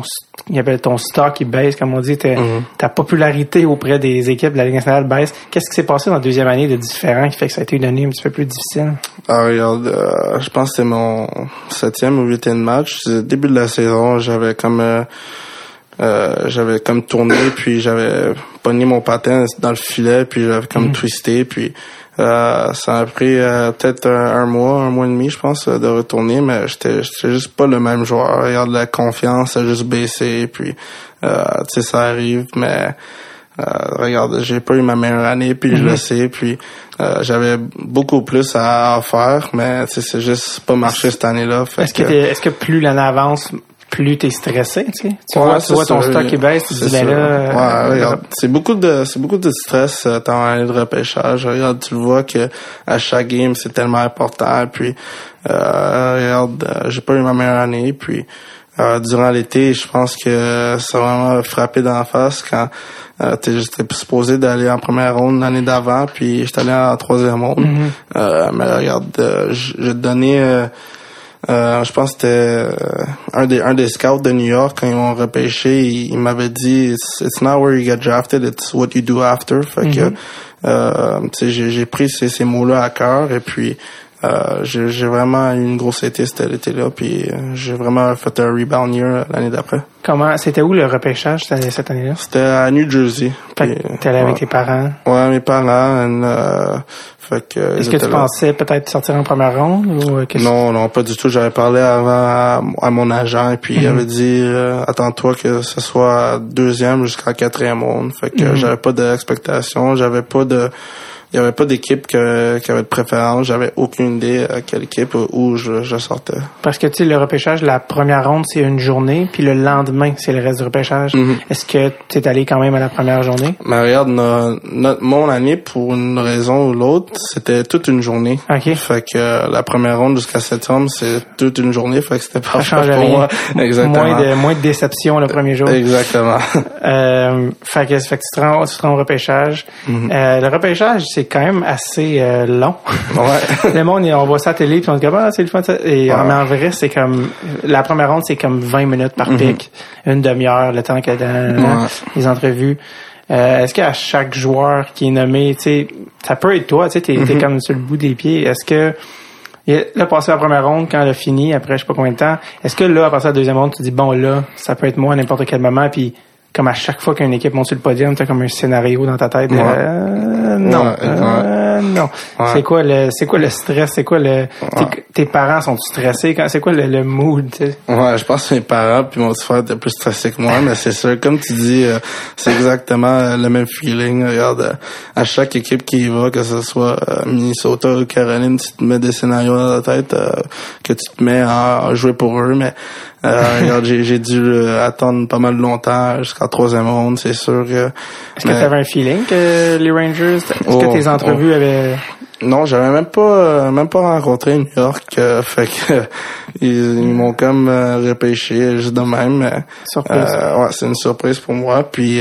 il appelle ton stock il baisse comme on dit, Mhm. ta popularité auprès des équipes de la Ligue nationale baisse. Qu'est-ce qui s'est passé dans la deuxième année de différent qui fait que ça a été une année un petit peu plus difficile? Ah, regarde, euh, je pense que c'était mon septième ou huitième match. Début de la saison, j'avais comme euh, j'avais comme tourné, puis j'avais pogné mon patin dans le filet, puis j'avais comme twisté, puis euh, ça a pris euh, peut-être un, un mois, un mois et demi, je pense, euh, de retourner, mais j'étais j'étais juste pas le même joueur. Regarde, la confiance a juste baissé, puis euh, tu sais, ça arrive, mais euh, regarde, j'ai pas eu ma meilleure année, puis je le sais, puis euh, j'avais beaucoup plus à, faire, mais c'est juste pas marché cette année-là. Est-ce que, que- t'es- est-ce que plus l'année avance, plus t'es stressé, tu sais. Tu Ouais, vois, tu vois ton stock qui baisse, tu dis, ben là... euh, Ouais, regarde, c'est beaucoup de c'est beaucoup de stress euh, dans l'année de repêchage. Regarde, tu le vois que à chaque game c'est tellement important. Puis euh, regarde, euh, j'ai pas eu ma meilleure année. Puis euh, durant l'été, je pense que ça a vraiment frappé dans la face quand euh, t'es j'étais supposé d'aller en première ronde l'année d'avant, puis j'étais allé en troisième ronde. Euh, mais regarde, euh, je je euh, euh, je pense que c'était euh, un des un des scouts de New York quand ils m'ont repêché, il, il m'avait dit it's, it's not where you get drafted, it's what you do after. Fait que euh, tu sais, j'ai j'ai pris ces, ces mots-là à cœur et puis euh, j'ai vraiment eu une grosse été cet été-là, puis euh, j'ai vraiment fait un rebound year l'année d'après. Comment, c'était où le repêchage cette cette année-là? C'était à New Jersey. Fait t'es allé avec tes parents? Ouais, mes parents. and, euh, fait que, Est-ce que tu là. pensais peut-être sortir en première ronde ou euh, Non, non, pas du tout. J'avais parlé avant à, à mon agent et puis il avait dit euh, attends-toi que ce soit deuxième jusqu'à quatrième ronde. Fait que j'avais pas d'expectation, j'avais pas de il y avait pas d'équipe que, qui avait de préférence, j'avais aucune idée à quelle équipe où je, je sortais. Parce que tu sais, le repêchage, la première ronde, c'est une journée, puis le lendemain, c'est le reste du repêchage. Mhm. Est-ce que tu es allé quand même à la première journée? Mais regarde, no- no- mon année, pour une raison ou l'autre, c'était toute une journée. OK. Fait que euh, la première ronde jusqu'à septembre, c'est toute une journée. Fait que c'était parfait pour rien. moi. Exactement. Moins de, moins de déception le premier jour. Exactement. Euh, fait que, fait que tu, te rends, tu te rends au repêchage. Mhm. Euh, le repêchage, c'est quand même assez euh, long. ouais. le monde, on voit ça à la télé, puis on se dit, ah, c'est le fun. ça. Et Ouais. mais en vrai, c'est comme, la première ronde, c'est comme 20 minutes par pic, une demi-heure, le temps que dans. Ouais. les entrevues. Euh, est-ce qu'à chaque joueur qui est nommé, tu sais, ça peut être toi, tu sais, t'es, Mhm. comme sur le bout des pieds. Est-ce que, là, passer la première ronde, quand elle a fini, après je sais pas combien de temps, est-ce que là, à passer la deuxième ronde, tu te dis, bon, là, ça peut être moi à n'importe quel moment, puis comme à chaque fois qu'une équipe monte sur le podium, t'as comme un scénario dans ta tête. Ouais. euh, non, Ouais, euh, non. Ouais. C'est quoi le, c'est quoi le stress, c'est quoi le, tes, parents sont stressés? Quand, c'est quoi le, le mood, tu sais? Ouais, je pense que mes parents puis mon petit frère étaient plus stressés que moi, mais c'est sûr, comme tu dis, euh, c'est exactement euh, le même feeling. Regarde, euh, à chaque équipe qui y va, que ce soit euh, Minnesota ou Caroline, tu te mets des scénarios dans la tête euh, que tu te mets à, à jouer pour eux, mais euh, regarde, j'ai, dû euh, attendre pas mal longtemps jusqu'à la troisième ronde, c'est sûr que... Est-ce que tu avais un feeling que les Rangers, est-ce Oh, que tes entrevues avaient, Non, j'avais même pas euh, même pas rencontré New York, euh, fait que ils, ils m'ont comme euh, repêché juste de même. Surprise. ouais, c'est une surprise pour moi. Puis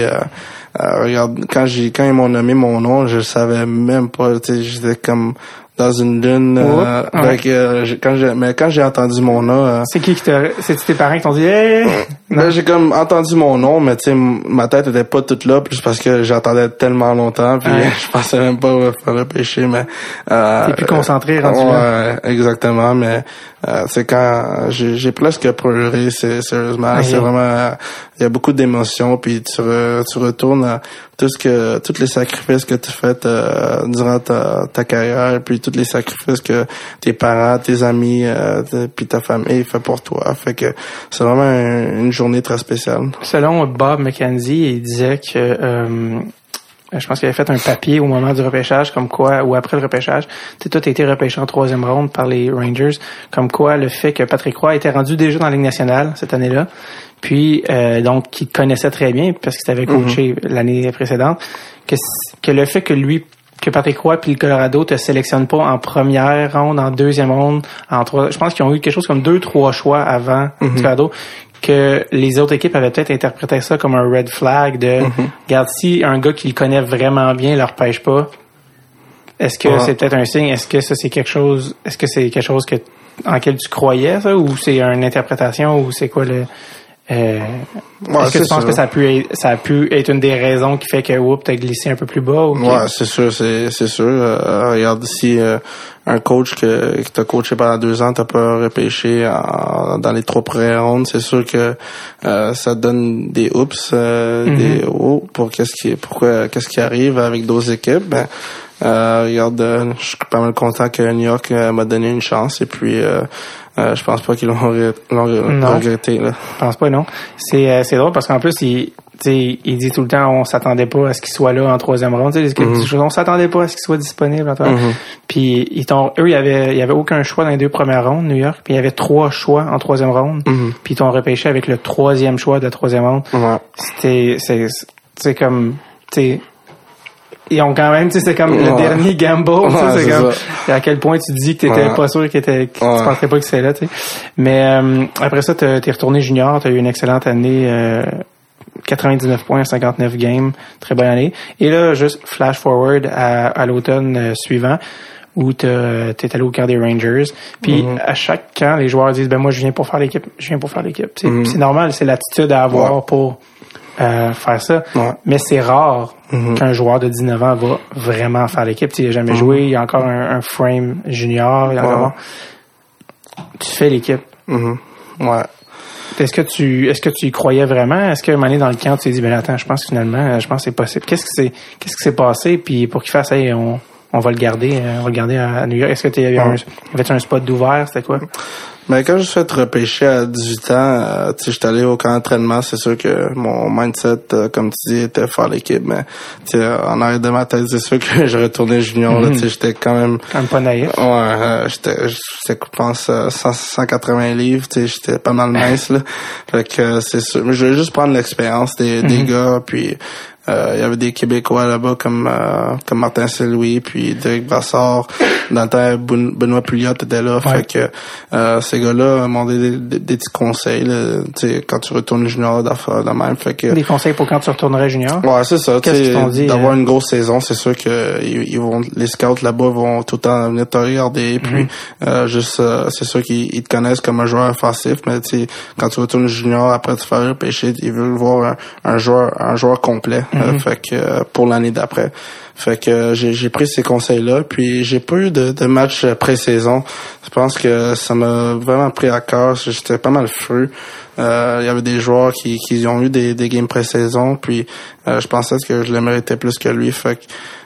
regarde, quand j'ai quand ils m'ont nommé mon nom, je savais même pas. J'étais comme dans une lune. euh, ouais. que, euh, quand j'ai mais quand j'ai entendu mon nom. euh, c'est qui qui t'a, c'est tes parents qui t'ont dit, hey! ben, j'ai comme entendu mon nom, mais tu sais, ma tête était pas toute là, plus parce que j'entendais tellement longtemps, puis Ouais. je pensais même pas faire repêcher, mais... Euh, T'es plus concentré, rendu ouais, là. exactement, mais euh, c'est quand j'ai j'ai presque pleuré, c'est sérieusement, c'est vraiment... Il y a beaucoup d'émotions, puis tu, re- tu retournes tout ce que... Tous les sacrifices que tu fais euh, durant ta, ta carrière, puis tous les sacrifices que tes parents, tes amis, euh, puis ta famille fait pour toi, fait que c'est vraiment un- une journée très spéciale. Selon Bob McKenzie, il disait que euh, je pense qu'il avait fait un papier au moment du repêchage, comme quoi, ou après le repêchage, toi, t'as été repêché en troisième ronde par les Rangers, comme quoi le fait que Patrick Roy était rendu déjà dans la Ligue nationale cette année-là, puis euh, donc qu'il connaissait très bien parce qu'il t'avait coaché l'année précédente, que, que le fait que lui que Patrick Roy puis le Colorado te sélectionnent pas en première ronde, en deuxième ronde, en trois. Je pense qu'ils ont eu quelque chose comme deux, trois choix avant le Colorado, que les autres équipes avaient peut-être interprété ça comme un red flag de, regarde, si un gars qui le connaît vraiment bien leur pêche pas, est-ce que Ouais. c'est peut-être un signe? Est-ce que ça c'est quelque chose, est-ce que c'est quelque chose que, en quel tu croyais ça, ou c'est une interprétation, ou c'est quoi le, euh, Ouais, est-ce que tu penses que ça a pu être, ça a pu être une des raisons qui fait que, oups, t'as glissé un peu plus bas, ou Ouais, c'est sûr, c'est c'est sûr. Euh, regarde si euh, un coach que, qui t'a coaché pendant deux ans, t'as pas repêché en- dans les trois premières rondes, c'est sûr que ça donne des oups, Mhm. des oh pour qu'est-ce qui pourquoi qu'est-ce qui arrive avec d'autres équipes. Ben, euh, regarde, je suis pas mal content que New York euh, m'a donné une chance et puis euh, euh, je pense pas qu'ils l'ont regretté. Là. Je pense pas, non. C'est euh, c'est drôle parce qu'en plus, il, tu sais, il dit tout le temps on s'attendait pas à ce qu'il soit là en troisième ronde. Tu sais, que- On s'attendait pas à ce qu'il soit disponible. en. Mhm. Puis ils t'ont, eux, il y avait, il y avait aucun choix dans les deux premières rondes, New York. Puis il y avait trois choix en troisième ronde. Mhm. Puis ils t'ont repêché avec le troisième choix de la troisième ronde. Ouais. C'était, c'est, c'est comme, tu ils ont quand même, tu sais, c'est comme le dernier gamble, tu sais, Ouais, c'est comme, ça. à quel point tu dis que t'étais Ouais. pas sûr que, que tu pensais pas que c'était là, tu sais. Mais euh, après ça, t'es retourné junior, t'as eu une excellente année, euh, 99 points, 59 games, très bonne année. Et là, juste flash forward à, à l'automne euh, suivant, où t'es allé au camp des Rangers. Puis Mhm. à chaque camp, les joueurs disent, ben moi, je viens pour faire l'équipe, je viens pour faire l'équipe. C'est Mhm. c'est normal, c'est l'attitude à avoir pour euh, faire ça. Ouais. Mais c'est rare Mhm. qu'un joueur de 19 ans va vraiment faire l'équipe. Il n'a jamais joué, il y a encore un, un frame junior. il y a Ouais. encore- Tu fais l'équipe. Mhm. Ouais. Est-ce que tu est-ce que tu y croyais vraiment? Est-ce qu'à un moment donné dans le camp, tu t'es dit, ben attends, je pense finalement, je pense que c'est possible. Qu'est-ce que c'est qu'est-ce qui s'est passé? Puis pour qu'il fasse, hey, on, on va le garder, euh, on va le garder à, New York. Est-ce que tu avais un, un spot d'ouvert? C'était quoi? Mais quand je suis fait repêcher à 18 ans, euh, tu sais, j'étais allé au camp d'entraînement, c'est sûr que mon mindset, euh, comme tu dis, était faire l'équipe, mais tu sais, en arrière de ma tête, c'est sûr que je retournais junior, là, tu sais, j'étais quand même, Quand même pas naïf. ouais, euh, j'étais, je pense, euh, 100 180 livres, tu sais, j'étais pas mal mince, là. Fait que euh, c'est sûr, mais je voulais juste prendre l'expérience des, des gars, puis euh, il y avait des Québécois là-bas comme euh, comme Martin Saint-Louis, puis Derek Brassard. Dans le temps, Ben- Benoît Pouliot était là. Ouais. Fait que euh, ces gars-là donné des, des- des petits conseils. Là, tu sais, quand tu retournes junior d'affaires de même. Fait que Des conseils pour quand tu retournerais junior? Ouais, c'est ça. dit, D'avoir euh? une grosse saison, c'est sûr que ils, ils vont, les scouts là-bas vont tout le temps venir te regarder. Puis, Mhm. euh, juste, euh, c'est sûr qu'ils ils te connaissent comme un joueur offensif, mais tu sais, quand tu retournes junior après te faire repêcher, ils veulent voir un, un joueur, un joueur complet. Mhm. Euh, fait que euh, pour l'année d'après. Fait que euh, j'ai pris ces conseils-là, puis j'ai pas eu de, de match euh, pré-saison. Je pense que ça m'a vraiment pris à cœur. J'étais pas mal fru. Euh, Il y avait des joueurs qui, qui ont eu des, des games pré-saison, puis euh, je pensais que je le méritais plus que lui. Fait que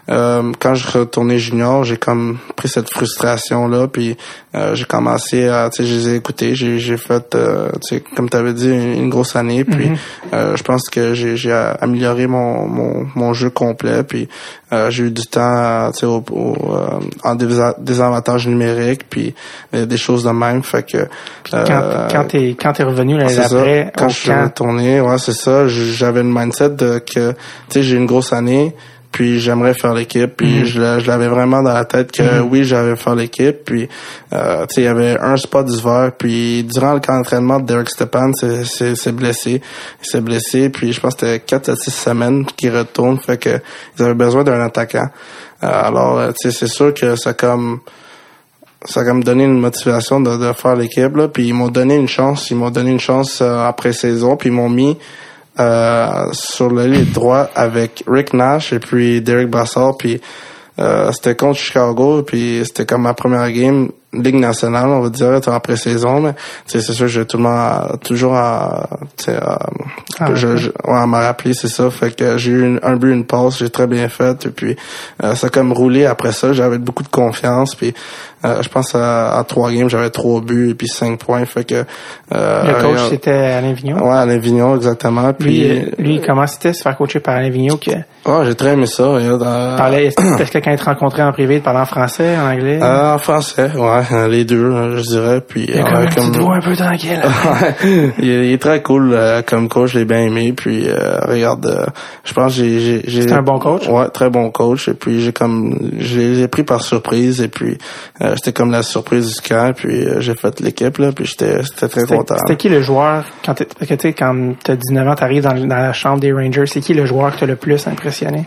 euh, quand je retourné junior, j'ai comme pris cette frustration là, puis euh, j'ai commencé à, tu sais, je les ai écoutés, j'ai j'ai fait, euh, tu sais, comme tu avais dit, une, une grosse année, puis euh, je pense que j'ai j'ai amélioré mon, mon, mon jeu complet, puis euh, j'ai eu du temps, tu sais, au, au, euh, en désa- désavantage numérique, puis euh, des choses de même, fait que Quand, quand t'es quand t'es revenu c'est ça. Quand je suis retourné, ouais, c'est ça. J'avais le mindset de que, tu sais, j'ai une grosse année, puis j'aimerais faire l'équipe, puis Mhm. je l'a- je l'avais vraiment dans la tête que oui, j'avais faire l'équipe, puis euh, tu sais, il y avait un spot d'hiver, puis durant le camp d'entraînement, Derek Stepan s'est blessé, il s'est blessé, puis je pense que c'était 4 à 6 semaines qu'il retourne, fait que ils avaient besoin d'un attaquant. Euh, alors, euh, tu sais, c'est sûr que ça comme ça a comme donné une motivation de, de faire l'équipe là. Puis ils m'ont donné une chance. Ils m'ont donné une chance euh, après saison. Puis ils m'ont mis euh, sur le lit droit avec Rick Nash et puis Derek Brassard puis euh, c'était contre Chicago. Puis c'était comme ma première game Ligue nationale on va dire après saison mais c'est sûr j'ai tout le monde toujours à, à- Ah, je, je, ouais, à me rappeler c'est ça. Fait que j'ai eu une- un but une passe j'ai très bien fait. Et puis euh, ça a comme roulé après ça. J'avais beaucoup de confiance. Puis euh, je pense à, à trois games j'avais trois buts et puis cinq points. Fait que euh, le coach c'était Alain Vignon. ouais Alain Vignon exactement. Puis euh, lui, comment c'était se faire coacher par Alain Vignon qui oh, j'ai très aimé ça. Parlait, est-ce que que quand il te rencontrait en privé, il parlait en français, en anglais? euh, en français ouais euh, les deux euh, je dirais puis il y a euh, comme une comme- petite voix un peu tranquille. Ouais, il, est, il est très cool euh, comme coach, je l'ai bien aimé. Puis euh, regarde, euh, je pense que j'ai j'ai un bon coach? Ouais, très bon coach. Et puis j'ai comme j'ai pris par surprise et puis euh, j'étais comme la surprise du camp. Puis euh, j'ai fait l'équipe là. Puis j'étais j'étais très content. c'était qui le joueur, quand que tu quand t'as 19 ans, t'arrives dans, dans la chambre des Rangers, c'est qui le joueur qui t'a le plus impressionné?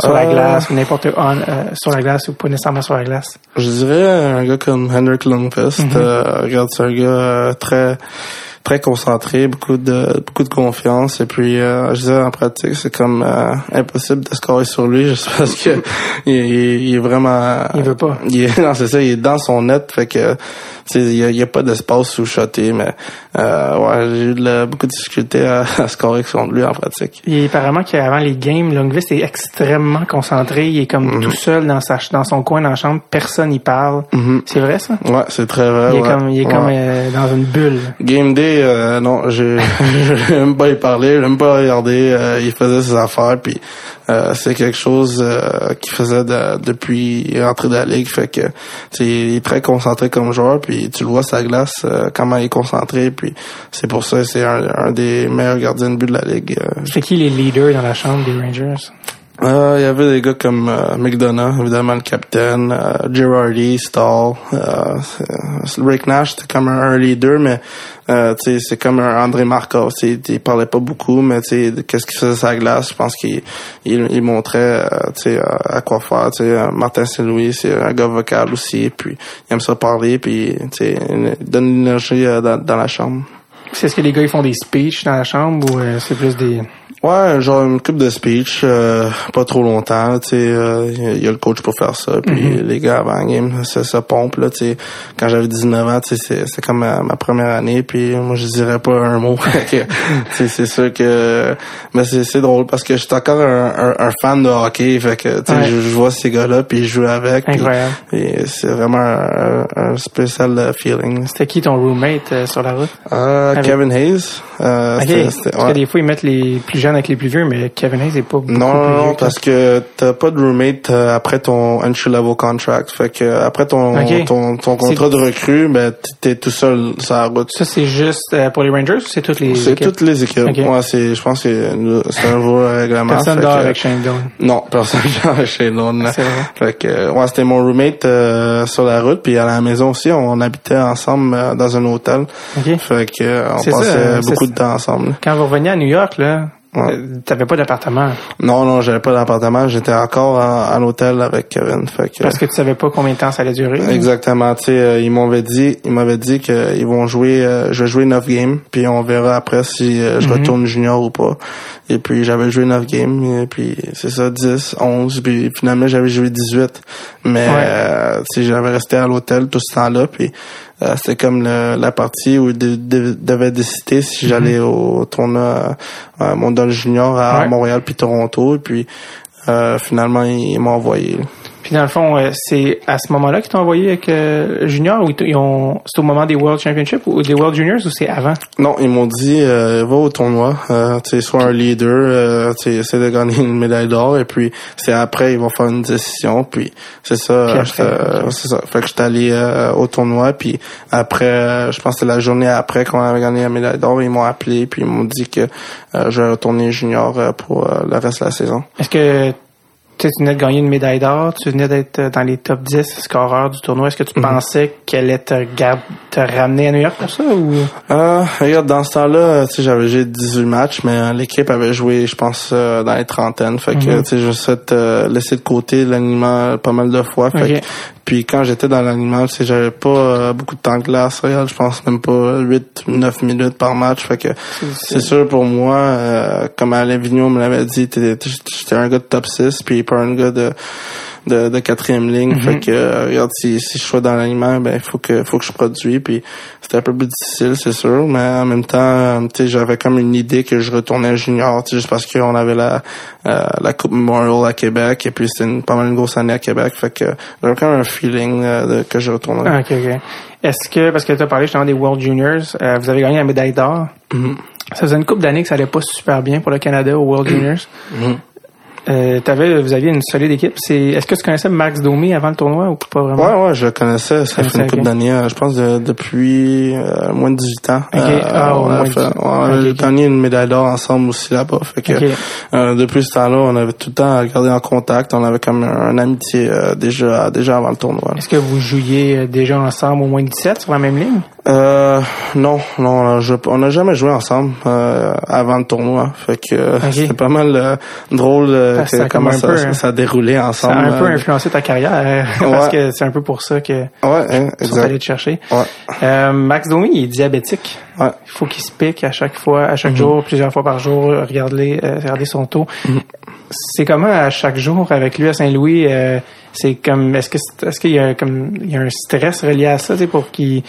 Sur la Euh, glace, ou n'importe où, euh, sur la glace ou pas nécessairement sur la glace. Je dirais un gars comme Henrik Lundqvist. Mhm. euh, regarde, c'est un gars euh, très très concentré, beaucoup de beaucoup de confiance. Et puis, euh, je disais en pratique, c'est comme euh, impossible de scorer sur lui juste parce que il, il- il est vraiment. Il veut pas. Il est, non, c'est ça. Il est dans son net, fait que il y a, y a pas d'espace sous shotter. Mais euh, ouais, j'ai eu de beaucoup de difficultés à, à scorer contre lui en pratique. Il est apparemment qu'avant les games, Lundqvist est extrêmement concentré. Il est comme Mhm. tout seul dans sa dans son coin dans la chambre. Personne n'y parle. C'est vrai ça? Ouais, c'est très vrai. Il est ouais. comme il est Ouais. comme euh, dans une bulle. Game Day, euh, non, même pas y parler, je même pas regarder. euh, il faisait ses affaires, puis euh, c'est quelque chose euh, qu'il faisait de- depuis l'entrée de la ligue. Fait que il est très concentré comme joueur, puis tu le vois sa glace, euh, comment il est concentré, puis c'est pour ça c'est un, un des meilleurs gardiens de but de la ligue. euh. C'est qui les leaders dans la chambre des Rangers? Euh, il y avait des gars comme euh, McDonough, évidemment le capitaine, euh, Girardi, Stahl, euh, Rick Nash, c'était comme un, leader, mais euh, c'est comme un André Markov, tu sais, il parlait pas beaucoup, mais qu'est-ce qu'il faisait la glace, je pense qu'il il, il montrait, euh, à, quoi faire, euh, Martin Saint-Louis, c'est un gars vocal aussi, puis il aime ça parler, puis il donne l'énergie euh, dans, dans la chambre. C'est ce que les gars ils font des speeches dans la chambre ou euh, c'est plus des Ouais, genre une coupe de speech, euh, pas trop longtemps, tu sais, euh, il y a- il y a le coach pour faire ça, puis Mhm. les gars avant game, ça, ça pompe, là, tu sais, quand j'avais 19 ans, tu sais, c'est- c'est comme ma, ma première année, puis moi, je dirais pas un mot, tu sais, c'est sûr que, mais c'est c'est drôle, parce que j'étais encore un, un, un fan de hockey, fait que, tu sais, Ouais. je, je vois ces gars-là, puis je joue avec, Incroyable. et c'est vraiment un, un spécial euh, feeling. C'était qui ton roommate euh, sur la route? Euh, Kevin Hayes, euh, Ok. c'était- c'était- Parce ouais. que des fois ils mettent les plus jeunes avec les plus vieux, mais Kevin Hayes est pas beaucoup Non, non, non, parce que t'as pas de roommate euh, après ton entry level contract. Fait que euh, après ton ton, ton contrat de recrue, ben t'es tout seul sur la route. Ça c'est juste euh, pour les Rangers ou c'est toutes les C'est équipes? toutes les équipes. Ok. Moi, c'est, je pense que c'est c'est un nouveau règlement. Personne dort que- avec Shane Doan. Non, personne dort chez Lone. C'est vrai. Fait que, ouais, c'était mon roommate euh, sur la route, puis à la maison aussi, on habitait ensemble euh, dans un hôtel. Ok. Fait que on C'est ça, passait beaucoup c'est- de temps ensemble. Quand vous reveniez à New York là, Ouais. t'avais pas d'appartement? Non, non, j'avais pas d'appartement, j'étais encore en, en hôtel avec Kevin. Fait que, parce que tu savais pas combien de temps ça allait durer? Exactement. Tu sais, euh, ils m'avaient dit, ils m'avaient dit qu'ils vont jouer, euh, je vais jouer 9 games, puis on verra après si euh, je Mhm. retourne junior ou pas. Et puis j'avais joué 9 games, et puis c'est ça, 10, 11, puis finalement j'avais joué 18. Mais Ouais. euh, tu sais, j'avais resté à l'hôtel tout ce temps-là, puis euh, c'était comme le- la partie où ils de- de- devaient décider si j'allais au tournoi euh, mondial junior à Ouais. Montréal puis Toronto, et puis euh, finalement ils m'ont envoyé. Puis dans le fond, euh, c'est à ce moment-là qu'ils t'ont envoyé avec euh, Junior ou ils ont c'est au moment des World Championship ou des World Juniors ou c'est avant? Non, ils m'ont dit euh, va au tournoi, euh, tu sais, sois un leader, euh, tu sais, essaie de gagner une médaille d'or et puis c'est après ils vont faire une décision puis c'est ça, c'est ça. Fait que j'étais allé euh, au tournoi puis après, euh, je pense que c'était la journée après qu'on avait gagné la médaille d'or, ils m'ont appelé puis ils m'ont dit que euh, je vais retourner junior euh, pour le reste de la saison. Est-ce que tu venais de gagner une médaille d'or, tu venais d'être dans les top 10 scoreurs du tournoi. Est-ce que Mhm. tu pensais qu'elle allait te, ramener à New York pour ça ou? Euh, regarde, dans ce temps-là, tu sais, j'avais joué 18 matchs, mais euh, l'équipe avait joué, je pense, euh, dans les trentaines. Fait que, Mhm. tu sais, je suis euh, laissé de côté l'alignement pas mal de fois. Fait Ok. que- puis quand j'étais dans l'alignement, tu sais, j'avais pas euh, beaucoup de temps de glace. Regarde, je pense même pas 8, 9 minutes par match. Fait que c'est sûr pour moi, euh, comme Alain Vigneault me l'avait dit, j'étais un gars de top 6, puis pas un gars de de, de quatrième ligne. Mhm. Fait que euh, regarde, si, si je suis dans l'aliment, ben il faut que faut que je produise. Puis c'était un peu plus difficile, c'est sûr, mais en même temps, euh, tu sais, j'avais comme une idée que je retournais junior, juste parce qu'on avait la euh, la Coupe Memorial à Québec et puis c'était pas mal une grosse année à Québec. Fait que j'avais quand même un feeling euh, de, que je retournerais. Ah, Ok, ok. Est-ce que, parce que tu as parlé justement des World Juniors, vous avez gagné la médaille d'or. Mhm. Ça faisait une couple d'années que ça allait pas super bien pour le Canada aux World Juniors. Mhm. Euh, t'avais, vous aviez une solide équipe. C'est, est-ce que tu connaissais Max Domi avant le tournoi ou pas vraiment? Ouais, ouais, je le connaissais. Ça Connaissais, fait une couple d'années, euh, je pense, de- depuis euh, moins de 18 ans. Euh, Ah, on a, moins de fait- 18. on a Ok, ok. gagné une médaille d'or ensemble aussi là-bas. Fait que, euh, depuis ce temps-là, on avait tout le temps gardé en contact. On avait comme un, un amitié euh, déjà déjà avant le tournoi. Est-ce que vous jouiez déjà ensemble au moins 17 sur la même ligne? Euh, non, non, je, on n'a jamais joué ensemble euh, avant le tournoi. Fait que euh, c'était pas mal euh, drôle Ça, comment ça, peu, ça, ça a déroulé Ça ensemble. a un peu influencé ta carrière parce que c'est un peu pour ça que ouais, hein, sont allés te chercher. Ouais, Max Domi, il est diabétique. ouais. Il faut qu'il se pique à chaque fois, à Mhm. chaque jour, plusieurs fois par jour, regarder, regarder son taux. Mhm. C'est comment à chaque jour avec lui à Saint-Louis C'est comme, est-ce que est-ce qu'il y a comme il y a un stress relié à ça, pour qu'il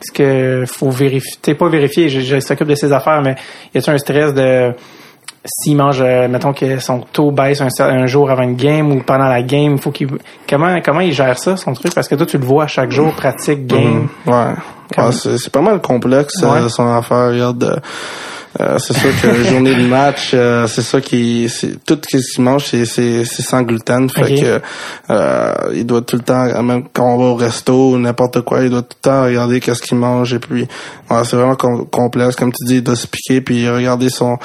est-ce que faut vérifier, t'es pas vérifier, je, je s'occupe de ses affaires, mais y a-t-il un stress de s'il mange, euh, mettons que son taux baisse un, jour avant une game ou pendant la game, faut qu'il comment comment il gère ça son truc? Parce que toi tu le vois à chaque jour pratique game. Mhm. Ouais. C'est pas mal complexe euh, Ouais. son affaire. Regarde, euh, euh, c'est sûr que la journée de match, euh, c'est ça qui, c'est tout ce qu'il mange, c'est c'est c'est sans gluten. Fait que euh, il doit tout le temps, même quand on va au resto ou n'importe quoi, il doit tout le temps regarder qu'est-ce qu'il mange et puis ouais, c'est vraiment com- complexe. Comme tu dis, il doit se piquer puis regarder son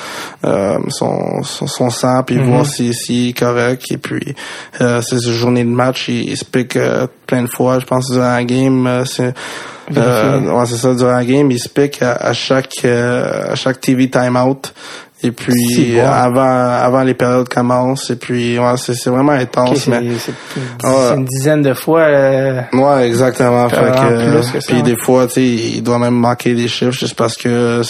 euh, son, son son sang puis Mhm. voir si s'il est correct et puis euh, c'est une journée de match, il, il se pique plein de fois. Je pense durant la game, euh, c'est euh, ouais, c'est ça, durant la game, il se pique à, à chaque euh, à chaque TV timeout. Et puis bon. avant avant les périodes commencent et puis ouais, c'est c'est vraiment intense c'est mais c'est une, Ouais. c'est une dizaine de fois. euh, ouais exactement fait que, plus que ça, puis des fois tu sais il doit même manquer des chiffres juste parce que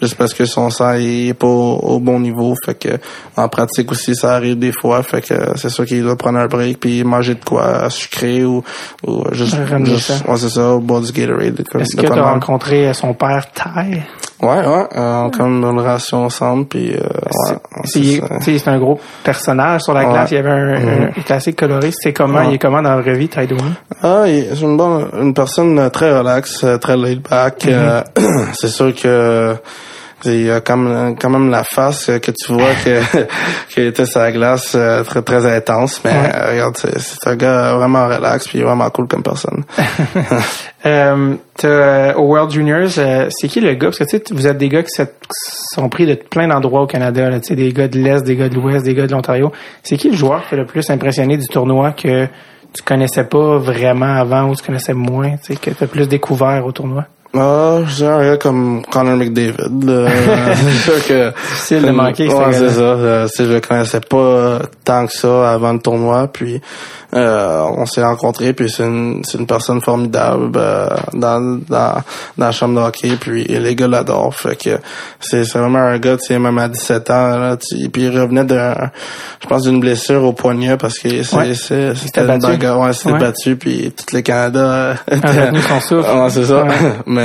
juste parce que son sang il est pas au, au bon niveau fait que en pratique aussi ça arrive des fois fait que c'est sûr qu'il doit prendre un break puis manger de quoi sucré ou ou juste, juste ouais, c'est ça boire du Gatorade Est-ce que tu as rencontré euh, son père Ty? Ouais, ouais, euh, on comme une relation ensemble, puis euh, ouais, C'est un gros personnage sur la Ouais. glace. Il y avait un, un- était assez coloré. C'est comment, Ouais. il est comment dans la vraie vie, Ty? Ah, c'est une bonne, une personne euh, très relaxe, euh, très laid back. euh, c'est sûr que il y a quand même, quand même la face que tu vois que qu'il était la glace euh, très très intense, mais Ouais. euh, regarde, c'est, un gars vraiment relax puis vraiment cool comme personne. Euh, euh, au World Juniors, c'est qui le gars? Parce que tu sais, vous êtes des gars qui sont pris de plein d'endroits au Canada. Là, tu sais, des gars de l'Est, des gars de l'Ouest, des gars de l'Ontario. C'est qui le joueur qui t'a le plus impressionné du tournoi que tu connaissais pas vraiment avant ou tu connaissais moins, tu sais, que t'as plus découvert au tournoi? Ah, je dirais un gars comme Connor McDavid. là. c'est sûr que Difficile de manquer, Ouais, c'est ça. Euh, je le connaissais pas tant que ça avant le tournoi. Puis euh, on s'est rencontrés. Puis c'est une, c'est une personne formidable euh, dans, dans, dans la chambre de hockey. Puis les gars l'adorent. Fait que c'est c'est vraiment un gars, tu sais, même à 17 ans. Là, tu- puis il revenait d'un, je pense, d'une blessure au poignet parce que Ouais. c'était une battu. Ouais, c'était Ouais. battu. Puis tout le Canada A était- son souffle. Ouais, c'est ça.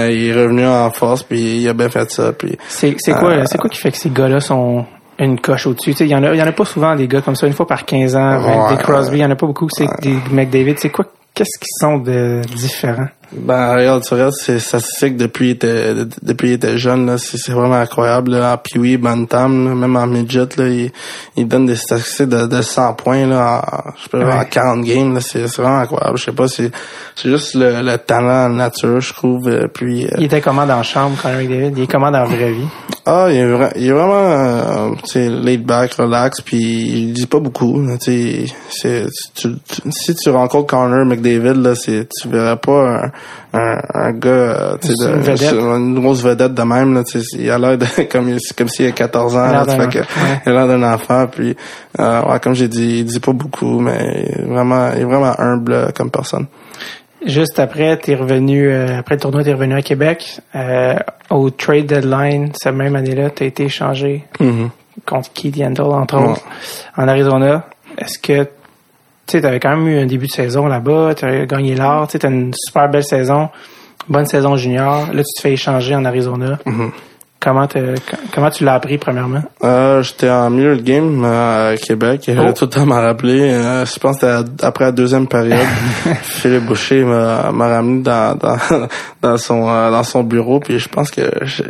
Il est revenu en force, puis il a bien fait ça. Puis C'est c'est quoi, Euh, c'est quoi qui fait que ces gars-là sont une coche au-dessus? Tu sais, Il y, en a- y en a pas souvent des gars comme ça, une fois par 15 ans, Ouais. des Crosby, il y en a pas beaucoup, c'est des McDavid. C'est quoi, qu'est-ce qu'ils sont de différents? Ben, regarde, tu regardes ses statistiques depuis qu'il était, de- depuis qu'il était jeune, là, c'est, vraiment incroyable, là. En Pee-Wee, Bantam, là, même en midget, là, il, il donne des statistiques de, de 100 points, là, en, je peux dire, Ouais. en 40 games, là, c'est, c'est vraiment incroyable. Je sais pas, c'est, c'est juste le, le talent nature, je trouve, euh, puis, euh, Il était comment dans la chambre, Connor McDavid? Il est comment dans la vraie vie? Ah, il est, il est vraiment, euh, tu sais, laid back, relax, puis il dit pas beaucoup. Tu si tu rencontres Connor McDavid, là, c'est, tu verras pas un, un, un gars, euh, de- une vedette. une grosse vedette de même. Là, il a l'air de, comme, comme s'il a 14 ans. Il a l'air d'un- ouais. enfant. Puis, euh, ouais, comme j'ai dit, il dit pas beaucoup, mais il est vraiment, il est vraiment humble euh, comme personne. Juste après, t'es revenu, euh, après le tournoi, t'es revenu à Québec. Euh, au trade deadline, cette même année-là, t'as été échangé contre Keith Yandel, entre Ouais. autres, en Arizona. Est-ce que, tu sais, t'avais quand même eu un début de saison là-bas, t'as gagné l'or, tu t'as une super belle saison, bonne saison junior. Là, tu te fais échanger en Arizona. T'as- comment tu l'as appris, premièrement? Euh, j'étais en milieu de game euh, à Québec. Je Oh. tout le temps m'en rappeler. Euh, je pense que c'était après la deuxième période. Philippe Boucher m'a ramené dans, dans, dans son euh, dans son bureau. Puis je pense que je-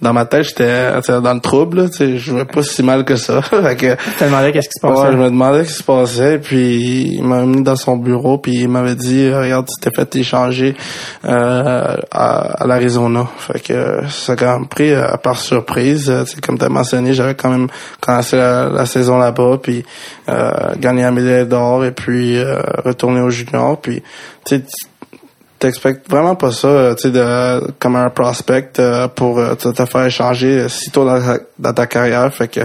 dans ma tête, j'étais dans le trouble. là, tu sais, Je jouais pas si mal que ça. fait que, Tu te demandais qu'est-ce qui se passait? Ouais, je me demandais ce qui se passait, puis il m'a mis dans son bureau, puis il m'avait dit, regarde, tu t'es fait échanger euh, à, à l'Arizona. Fait que ça a quand même pris euh, par surprise. Euh, tu sais, comme tu as mentionné, j'avais quand même commencé la, la saison là-bas, puis euh, gagné la médaille d'or, et puis euh, retourné au junior. Puis tu t'expectes vraiment pas ça, tu sais, de comme un prospect euh, pour euh, te, faire échanger si tôt dans, ta- dans ta carrière. Fait que,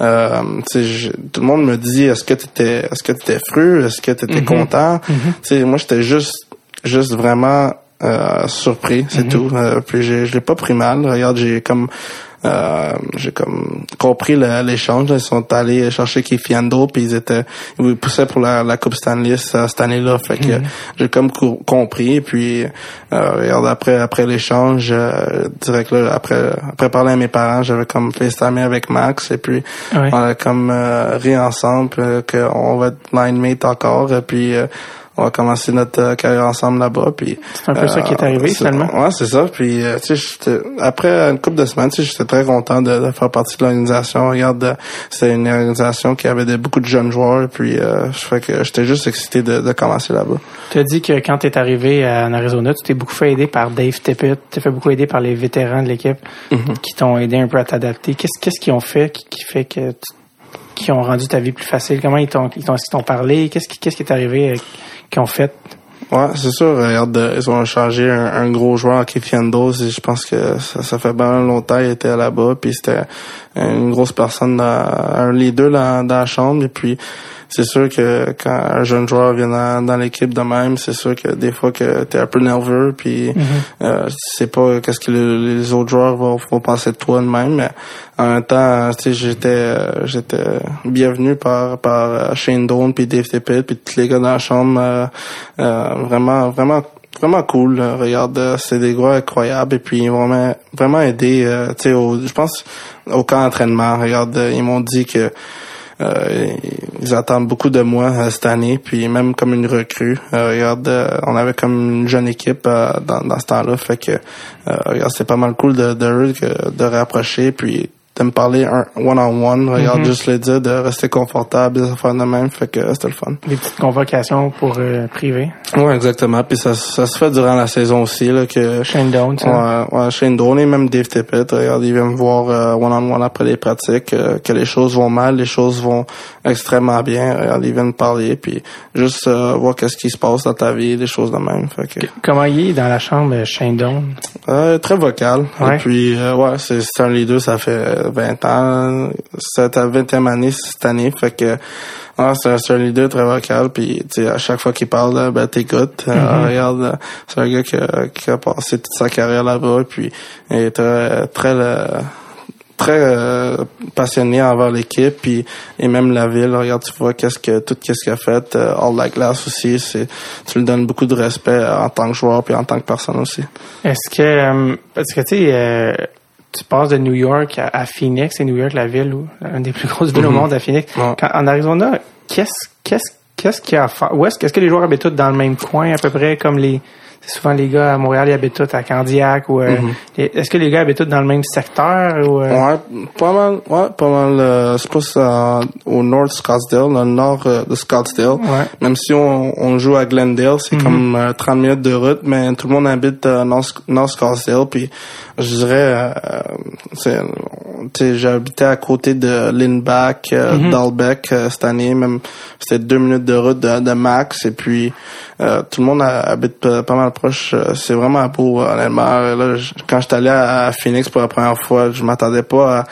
euh, je- tout le monde me dit, est-ce que t'étais, est-ce que t'étais fru, est-ce que t'étais content? Tu sais, moi j'étais juste, juste vraiment euh, surpris, c'est tout. Euh, puis j'ai- je l'ai pas pris mal. Regarde, j'ai comme euh, j'ai comme compris le- l'échange. Ils sont allés chercher Kefiando, puis ils étaient ils poussaient pour la, la Coupe Stanley cette année-là. Fait que j'ai comme co- compris. Puis euh, regarde après après l'échange, euh, direct là, après après parler à mes parents, j'avais comme FaceTime avec Max et puis on a comme euh, ri ensemble qu'on va être line mate encore. Et puis euh, on va commencer notre euh, carrière ensemble là-bas. Puis C'est un peu ça qui est arrivé, c'est- finalement. Ouais, c'est ça. Puis euh, tu sais, après une couple de semaines, tu sais, j'étais très content de, de faire partie de l'organisation. Regarde, euh, c'était une organisation qui avait de, beaucoup de jeunes joueurs. Puis euh, je fais que j'étais juste excité de, de commencer là-bas. Tu as dit que quand tu es arrivé en Arizona, tu t'es beaucoup fait aider par Dave Tippett, tu t'es fait beaucoup aider par les vétérans de l'équipe Mm-hmm. qui t'ont aidé un peu à t'adapter. Qu'est-ce qu'est-ce qu'ils ont fait qui, qui fait que tu- qui ont rendu ta vie plus facile? Comment ils t'ont ils t'ont, ils t'ont parlé? Qu'est-ce qui qu'est-ce qui est arrivé euh, qu'ils ont fait? Ouais, c'est sûr. Regarde, euh, ils ont changé un, gros joueur à Kefiando. Je pense que ça, ça fait bien longtemps qu'il était là-bas. Puis c'était une grosse personne, un leader dans, dans la chambre. Et puis c'est sûr que quand un jeune joueur vient dans, dans l'équipe de même, c'est sûr que des fois que t'es un peu nerveux. Puis euh, tu sais pas qu'est-ce que le- les autres joueurs vont, vont penser de toi de même. Mais en même temps, tu sais, j'étais euh, j'étais bienvenu par par euh, Shane Doan puis Dave Tippett puis tous les gars dans la chambre. euh, euh, vraiment vraiment vraiment cool. Regarde, c'est des gars incroyables et puis ils m'ont vraiment vraiment aidé. euh, tu sais, au- je pense au camp d'entraînement. Regarde, ils m'ont dit que ils attendent beaucoup de moi euh, cette année, puis même comme une recrue. Euh, regarde, euh, on avait comme une jeune équipe euh, dans, dans ce temps-là, fait que euh, regarde, c'était pas mal cool de de, que- de rapprocher, puis de me parler un one on one. Regarde, juste le dire de rester confortable, de faire de même, fait que c'était le fun. Des petites convocations pour euh, privé. Ouais, exactement. Puis ça, ça se fait durant la saison aussi là que Shane Doan, ça. Ouais, ouais, Shane Doan et même Dave Tippett, regarde, ils viennent me voir euh, one-on-one après les pratiques, euh, que les choses vont mal, les choses vont extrêmement bien. Regarde, ils viennent me parler, puis juste euh, voir qu'est-ce qui se passe dans ta vie, des choses de même. Fait que, Comment il est dans la chambre, euh, Shane euh, très vocal. Ouais. Et puis, euh, ouais, c'est c'est un leader, ça fait 20 ans. C'est ta 20e année cette année, fait que ouais, c'est un, leader très vocal. Puis, tu sais, à chaque fois qu'il parle, euh, ben t'écoutes. Euh, regarde, euh, c'est un gars qui a, qui a passé toute sa carrière là-bas, puis il est très, très, euh, très euh, passionné envers l'équipe puis et même la ville regarde tu vois qu'est-ce que tout qu'est-ce qu'il a fait euh, All la glace aussi c'est tu lui donnes beaucoup de respect euh, en tant que joueur puis en tant que personne aussi Est-ce que, euh, parce que tu sais, euh, tu passes de New York à, à Phoenix, c'est New York la ville où une des plus grosses villes au monde à Phoenix. Ouais. Quand- en Arizona, qu'est-ce qu'est-ce qu'est-ce qu'il y a à faire? Où est-ce que les joueurs habitent tous dans le même coin à peu près comme les c'est souvent les gars à Montréal ils habitent tous à Candiac ou euh, les- est-ce que les gars habitent tous dans le même secteur ou euh, Ouais, pas mal, ouais, pas mal, euh, c'est plus euh, au nord de Scottsdale, dans le nord euh, de Scottsdale. Ouais. Même si on, on joue à Glendale, c'est comme euh, 30 minutes de route, mais tout le monde habite nord, nord Scottsdale, puis je dirais, euh, habité à côté de Lindback, euh, Dalbeck euh, cette année, même c'était deux minutes de route de, de max, et puis euh, tout le monde habite pas mal proche. Euh, C'est vraiment beau, honnêtement. Là, quand j'étais allé à, à Phoenix pour la première fois, je m'attendais pas à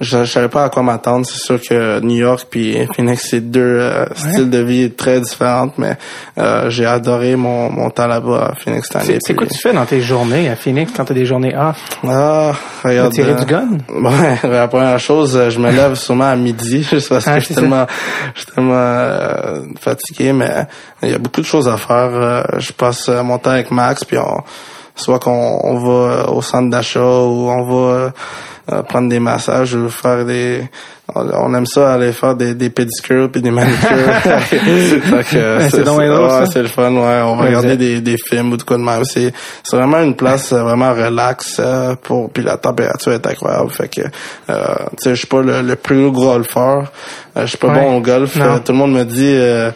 je, je savais pas à quoi m'attendre. C'est sûr que New York puis Phoenix, c'est deux euh, styles de vie très différents, mais euh, j'ai adoré mon, mon temps là-bas à Phoenix cette année. c'est quoi tu fais dans tes journées à Phoenix quand tu as des journées off? Ah, regarde. tirer euh, du gun? Ouais, la première chose, euh, je me lève sûrement à midi, juste parce Ah, que je c'est suis tellement, je suis tellement euh, fatigué, mais il y a beaucoup de choses à faire. Je passe mon temps avec Max, puis on, soit qu'on on va au centre d'achat ou on va euh, prendre des massages ou faire des on aime ça aller faire des, des pédicures puis des manicures. Euh, c'est donc ouais, ça. c'est le fun, ouais. On va regarder des, des films ou de quoi de même. C'est, c'est vraiment une place euh, vraiment relax pour puis la température est incroyable. Fait que euh, tu sais, je suis pas le, le plus gros golfeur. Je suis pas Ouais. bon au golf. Non. Tout le monde me dit euh,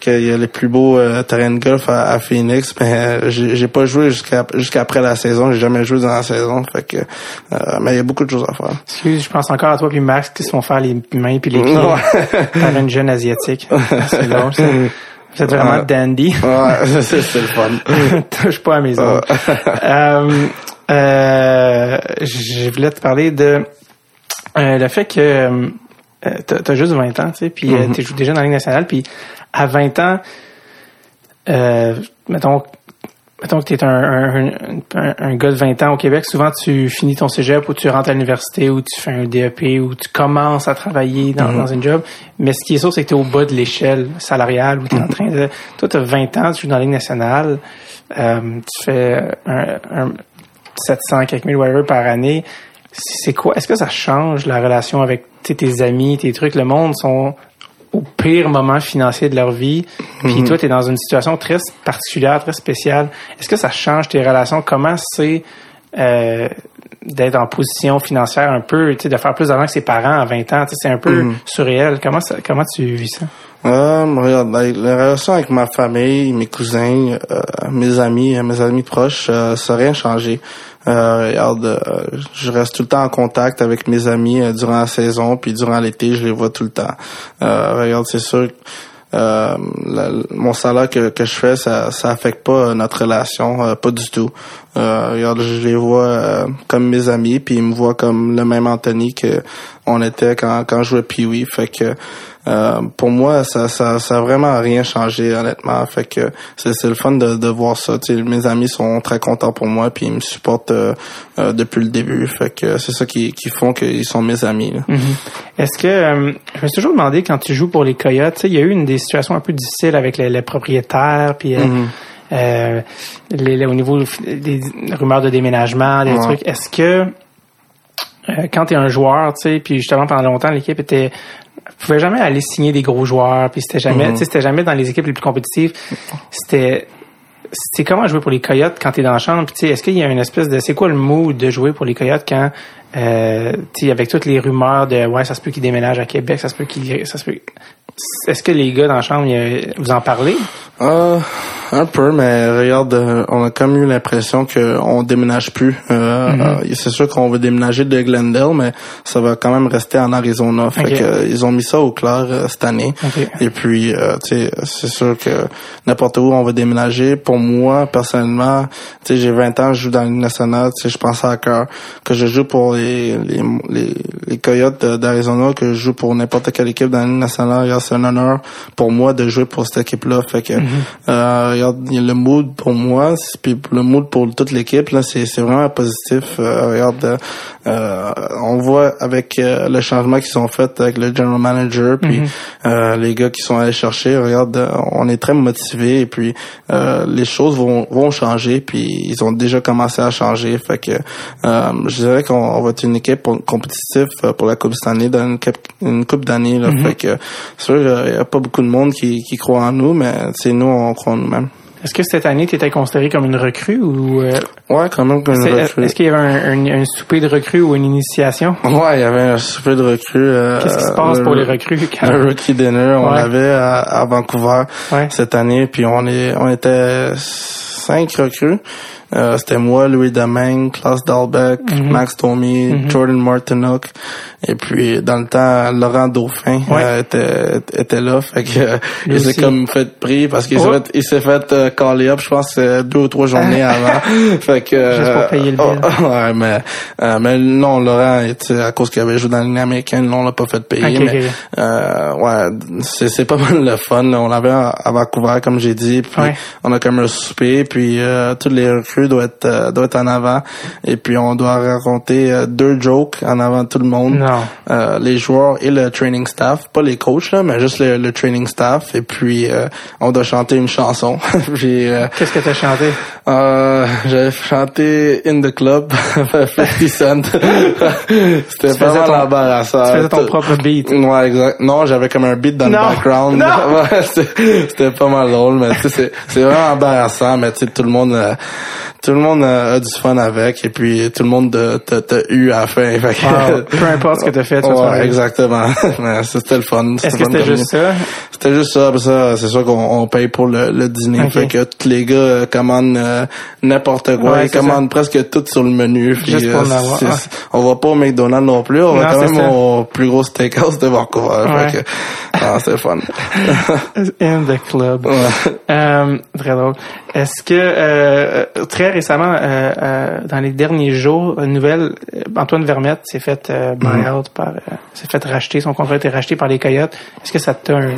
qu'il y a les plus beaux euh, terrains de golf à, à Phoenix, mais euh, j'ai, pas joué jusqu'à jusqu'après la saison. J'ai jamais joué dans la saison. Fait que euh, mais il y a beaucoup de choses à faire. Excuse, je pense encore à toi puis Max qui se font faire les mains puis les pieds Ouais. par une jeune asiatique. C'est drôle, ça. Vous êtes vraiment dandy. Ouais, c'est c'est le fun. Touche pas à mes ongles. euh, euh, je voulais te parler de euh, le fait que euh, t'as t'as juste 20 ans, tu sais, puis euh, Mhm. tu joues déjà dans la Ligue nationale, puis à 20 ans, euh, mettons, mettons que tu es un, un, un, un gars de 20 ans au Québec, souvent tu finis ton cégep ou tu rentres à l'université ou tu fais un DEP ou tu commences à travailler dans, Mhm. dans une job. Mais ce qui est sûr, c'est que tu es au bas de l'échelle salariale ou tu es en train de... Toi, tu as 20 ans, tu joues dans la Ligue nationale, euh, tu fais un, un 700, quelques mille, whatever, par année. C'est quoi? Est-ce que ça change la relation avec tes amis, tes trucs? Le monde sont au pire moment financier de leur vie. Puis toi, tu es dans une situation très particulière, très spéciale. Est-ce que ça change tes relations? Comment c'est euh, d'être en position financière un peu, tu sais, de faire plus d'argent que ses parents à 20 ans? C'est un peu surréel. Comment, ça, comment tu vis ça? Euh, regarde, la, la relation avec ma famille, mes cousins, euh, mes amis, euh, mes amis proches, euh, ça n'a rien changé. Euh, regarde, euh, je reste tout le temps en contact avec mes amis euh, durant la saison, puis durant l'été, je les vois tout le temps. Regarde, c'est sûr. Euh, la- mon salaire que, que je fais, ça, ça affecte pas notre relation, euh, pas du tout. Euh, regarde, je les vois comme mes amis, puis ils me voient comme le même Anthony que on était quand, quand je jouais Pee-Wee. Fait que euh, pour moi, ça, ça, ça a vraiment rien changé, honnêtement. Fait que c'est, c'est le fun de, de voir ça. Tu sais, mes amis sont très contents pour moi, puis ils me supportent euh, euh, depuis le début. Fait que c'est ça qui, qui font qu'ils sont mes amis. là. Est-ce que euh, je me suis toujours demandé quand tu joues pour les Coyotes, il y a eu une des situations un peu difficiles avec les, les propriétaires, puis euh, euh, les, les- au niveau des rumeurs de déménagement, des Ouais. trucs. Est-ce que euh, quand tu es un joueur, tu sais, puis justement pendant longtemps l'équipe était pouvait jamais aller signer des gros joueurs, puis c'était jamais, sais, c'était jamais dans les équipes les plus compétitives. C'était c'est comment jouer pour les Coyotes quand tu es dans la chambre? Tu sais, est-ce qu'il y a une espèce de... C'est quoi le mood de jouer pour les Coyotes quand, euh, avec toutes les rumeurs de « Ouais, ça se peut qu'ils déménagent à Québec, ça se peut qu'ils... Ça se peut... » Est-ce que les gars dans la chambre, vous en parlez? Euh, un peu, mais regarde, on a comme eu l'impression qu'on déménage plus. Euh, euh, c'est sûr qu'on veut déménager de Glendale, mais ça va quand même rester en Arizona. Fait que, euh, ils ont mis ça au clair euh, cette année. Et puis, c'est sûr que n'importe où on va déménager. Pour moi, personnellement, j'ai 20 ans, je joue dans nationale. Sais, je pense à cœur que je joue pour les les, les, les Coyotes d'Arizona, que je joue pour n'importe quelle équipe dans la Ligue nationale. Regarde, C'est un honneur pour moi de jouer pour cette équipe-là. Fait que, euh, regarde, le mood pour moi, puis le mood pour toute l'équipe là, c'est c'est vraiment positif. Euh, regarde, euh, on voit avec euh, le changement qu'ils ont fait avec le general manager, puis euh, les gars qui sont allés chercher. Regarde, euh, on est très motivés et puis euh, les choses vont vont changer, puis ils ont déjà commencé à changer. Fait que euh, je dirais qu'on on va être une équipe compétitive pour la Coupe cette année, dans une, coupe- une coupe d'années. là. Fait que c'est sûr, il y a pas beaucoup de monde qui, qui croit en nous, mais c'est nous, on croit en nous-mêmes. Est-ce que cette année, tu étais considéré comme une recrue ou... euh, Ouais, quand même comme une c'est- recrue. Est-ce qu'il y avait un, un- un souper de recrue ou une initiation? Ouais, il y avait un super de recrues. euh, Qu'est-ce qui se passe le- pour les recrues? quand- Le rookie dinner, on Ouais. l'avait à, à Vancouver Ouais. cette année, puis on est, on était cinq recrues. Euh, c'était moi, Louis Domingue, Klaus Dahlbeck, Mhm. Max Domi, Jordan Martinook, et puis dans le temps, Laurent Dauphin Ouais. euh, était, était là, fait que euh, il s'est comme fait pris parce qu'il s'est Oh. fait, il s'est fait euh, caller up, je pense euh, deux ou trois journées avant. fait que Juste pour euh, payer le oh, bill. ouais, mais euh, mais non, Laurent, à cause qu'il avait joué dans ligne américaine, là, on l'a pas fait payer. Ok, mais euh, ouais, c'est c'est pas mal le fun. là. On l'avait à Vancouver, comme j'ai dit, puis Ouais. on a comme un souper, puis euh, tous les recrues doivent être doivent être en avant, et puis on doit raconter deux jokes en avant de tout le monde. Non. Euh, les joueurs et le training staff, pas les coachs là, mais juste le, le training staff, et puis euh, on doit chanter une chanson. euh, Qu'est-ce que t'as chanté? euh, j'avais chanté In the Club, 50 Cent. C'était mal ton- embarrassant. Tu faisais ton propre beat. Ouais, exact. Non, j'avais comme un beat dans Non. le background. Non. Ouais, c'était pas mal drôle, mais c'est c'est vraiment embarrassant, mais tu sais, tout le monde, tout le monde a, a du fun avec et puis tout le monde t'a eu à la fin. Fait que- Wow. Peu importe ce que t'as fait, tu Ouais, exactement. C'était le fun. Est-ce que c'était juste ça? C'était juste ça. Ça, c'est sûr qu'on on paye pour le, le dîner. Fait que tous les gars euh, commandent euh, n'importe quoi. Ouais, Ils commandent presque tout sur le menu. Puis, Juste pour euh. On va pas au McDonald's non plus. On Non, va quand même ça. au plus gros steakhouse de Vancouver. Ouais. Fait que, ah, c'était fun. In the club. Ouais. Euh, très drôle. Est-ce que euh, très récemment, euh, euh, dans les derniers jours, une nouvelle, euh, Antoine Vermette s'est fait euh, buy-out par, euh, s'est fait racheter, son contrat a été racheté par les Coyotes. Est-ce que ça t'a un,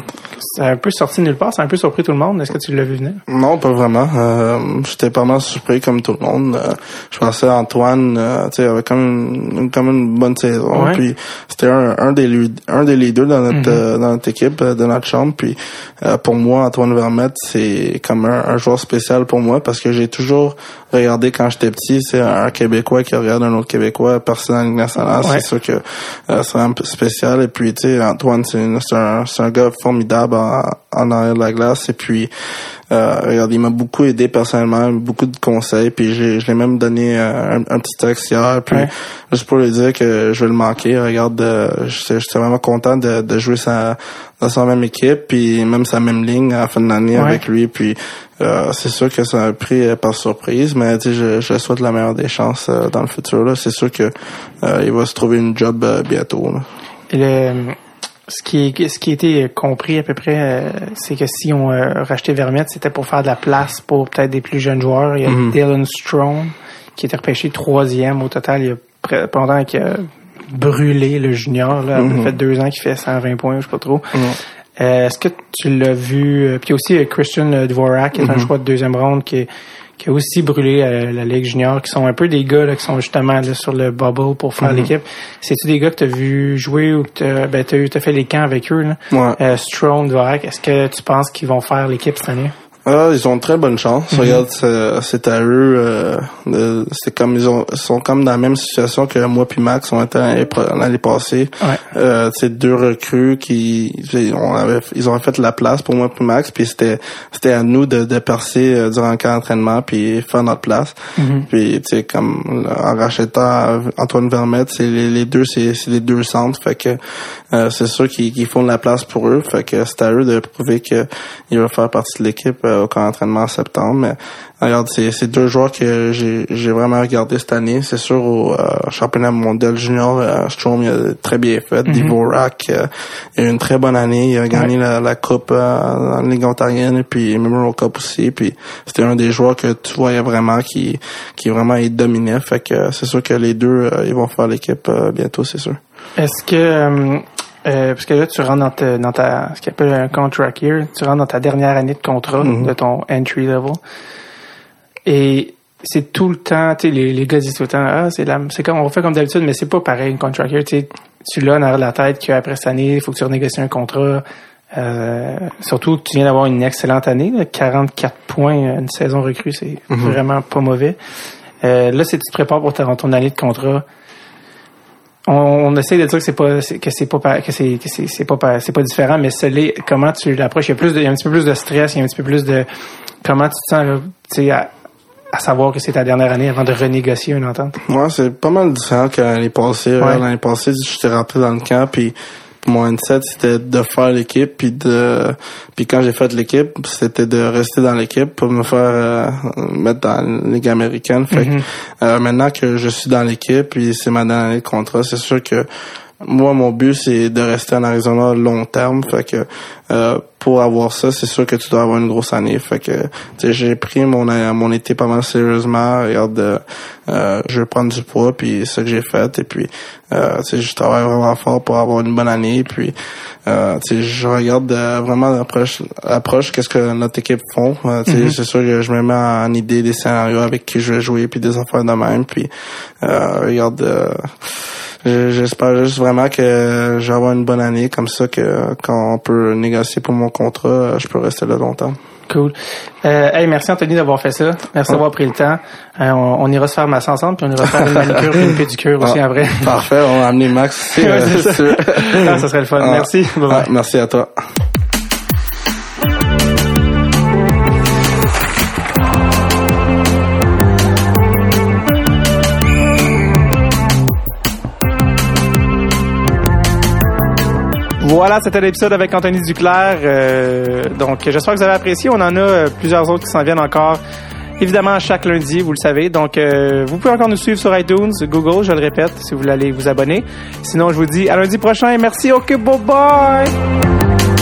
ça a un peu sorti de nulle part, ça a un peu surpris tout le monde? Est-ce que tu l'as vu venir? Non, pas vraiment. Euh, J'étais pas mal surpris comme tout le monde. Euh, je pensais Antoine, euh, tu sais, avait comme une, comme une bonne saison. Ouais. Puis c'était un, un des un des leaders dans notre euh, dans notre équipe, euh, de notre chambre. Puis euh, pour moi, Antoine Vermette, c'est comme un, un joueur spécial pour moi parce que j'ai toujours regardé quand j'étais petit, c'est un Québécois qui regarde un autre Québécois percer dans la Ligue nationale. Ouais. C'est sûr que euh, c'est un peu spécial. Et puis tu sais, Antoine, c'est une- c'est un, c'est un gars formidable en, en arrière de la glace. Et puis euh, regarde, il m'a beaucoup aidé personnellement, beaucoup de conseils, puis j'ai, je l'ai même donné euh, un, un petit texte hier, puis Ouais. juste pour lui dire que je vais le manquer. Regarde, euh, j'étais, j'étais vraiment content de, de jouer sa, dans sa même équipe, puis même sa même ligne à la fin de l'année Ouais. avec lui, puis euh, c'est sûr que ça a pris euh, par surprise, mais tu sais, je, je souhaite la meilleure des chances euh, dans le futur. Là, c'est sûr que euh, il va se trouver une job euh, bientôt. Là. Et le, ce qui, ce qui a été compris à peu près, euh, c'est que si on euh, racheté Vermette, c'était pour faire de la place pour peut-être des plus jeunes joueurs. Il y a Mhm. Dylan Strong, qui était repêché troisième au total il y a qui a brûlé le junior. Là, Mhm. Ça fait deux ans qu'il fait 120 points, je sais pas trop. Ouais. Euh, Est-ce que tu l'as vu? euh, Puis aussi euh, Christian Dvorak, qui est un Mhm. choix de deuxième ronde, qui, est- qui a aussi brûlé euh, la Ligue junior, qui sont un peu des gars là, qui sont justement là, sur le bubble pour faire Mhm. l'équipe. C'est-tu des gars que tu as vu jouer ou que t'as ben, t'as fait les camps avec eux? Là? Ouais. Euh, Strong, Dvorak, est-ce que tu penses qu'ils vont faire l'équipe cette année? Ah, ils ont une très bonne chance. Mhm. Regarde, c'est c'est à eux. euh, de- c'est comme ils ont ils sont comme dans la même situation que moi puis Max ont été l'année passée. Ouais. Euh, c'est deux recrues qui ils ont, avait- ils ont fait la place pour moi puis Max puis c'était c'était à nous de, de percer euh, durant le camp d'entraînement puis faire notre place. Mhm. Puis tu sais comme en rachetant Antoine Vermette, c'est les, les deux c'est les deux centres fait que euh, c'est sûr qu'ils qu'ils font de la place pour eux fait que c'est à eux de prouver que ils vont faire partie de l'équipe euh, au camp d'entraînement en septembre mais regarde c'est c'est deux joueurs que j'ai j'ai vraiment regardé cette année. C'est sûr au euh, championnat mondial junior euh, Strom il a très bien fait. Mhm. Dvorak euh, il a eu une très bonne année. Il a gagné la, la coupe euh, la Ligue ontarienne et puis Memorial Cup aussi. Puis c'était un des joueurs que tu voyais vraiment qui qui vraiment il dominait. Fait que c'est sûr que les deux euh, ils vont faire l'équipe euh, bientôt c'est sûr. Est-ce que euh, euh, parce que là tu rentres dans ta, dans ta ce qu'on appelle un contract year, tu rentres dans ta dernière année de contrat Mhm. de ton entry level. Et c'est tout le temps, tu sais, les, les gars disent tout le temps, ah, c'est la, c'est comme, on fait comme d'habitude, mais c'est pas pareil, une contract year, tu sais, tu l'as dans la tête qu'après cette année, il faut que tu renégocies un contrat, euh, surtout que tu viens d'avoir une excellente année, là, 44 points, une saison recrue, c'est Mhm. vraiment pas mauvais. Euh, là, si tu te prépares pour ta, ton année de contrat, on, on essaie de dire que c'est pas c'est- que c'est pas pa- que c'est que c'est c'est pas pa- c'est pas différent mais ce l'est comment tu l'approches il y a plus de, il y a un petit peu plus de stress il y a un petit peu plus de comment tu te sens tu sais à, à savoir que c'est ta dernière année avant de renégocier une entente Moi, c'est pas mal différent que l'année passée. Ouais. L'année passée, j'étais rentré dans le camp, puis mon mindset, c'était de faire l'équipe, puis de... Puis quand j'ai fait l'équipe, c'était de rester dans l'équipe pour me faire euh, mettre dans la Ligue américaine. Fait Mhm. que, euh, maintenant que je suis dans l'équipe, puis c'est ma dernière année de contrat, c'est sûr que moi, mon but, c'est de rester en Arizona long terme. Fait que euh, pour avoir ça, c'est sûr que tu dois avoir une grosse année. Fait que j'ai pris mon mon été pas mal sérieusement. Regarde, euh, euh, je vais prendre du poids, puis c'est ce que j'ai fait. Et puis, euh, je travaille vraiment fort pour avoir une bonne année. Puis, euh, je regarde euh, vraiment l'approche, approche qu'est-ce que notre équipe font. Euh, Mhm. c'est sûr que je me mets en idée des scénarios avec qui je vais jouer, puis des affaires de même. Puis, euh, regarde. Euh, je- J'espère juste vraiment que je vais avoir une bonne année comme ça que quand on peut négocier pour mon contrat, je peux rester là longtemps. cool euh, hey merci Anthony d'avoir fait ça merci d'avoir pris le temps Euh, on, on ira se faire masse ensemble puis on ira faire une manicure et une pédicure aussi Ah, après Parfait, on va amener Max. Ouais, euh, ça. sûr. Ah, ça serait le fun Ah. merci Bye bye. Ah, merci à toi. Voilà, c'était l'épisode avec Anthony Duclair. Euh, donc, j'espère que vous avez apprécié. On en a euh, plusieurs autres qui s'en viennent encore. Évidemment, chaque lundi, vous le savez. Donc, euh, vous pouvez encore nous suivre sur iTunes, Google, je le répète, si vous voulez aller vous abonner. Sinon, je vous dis à lundi prochain. Merci. OK, bye bye.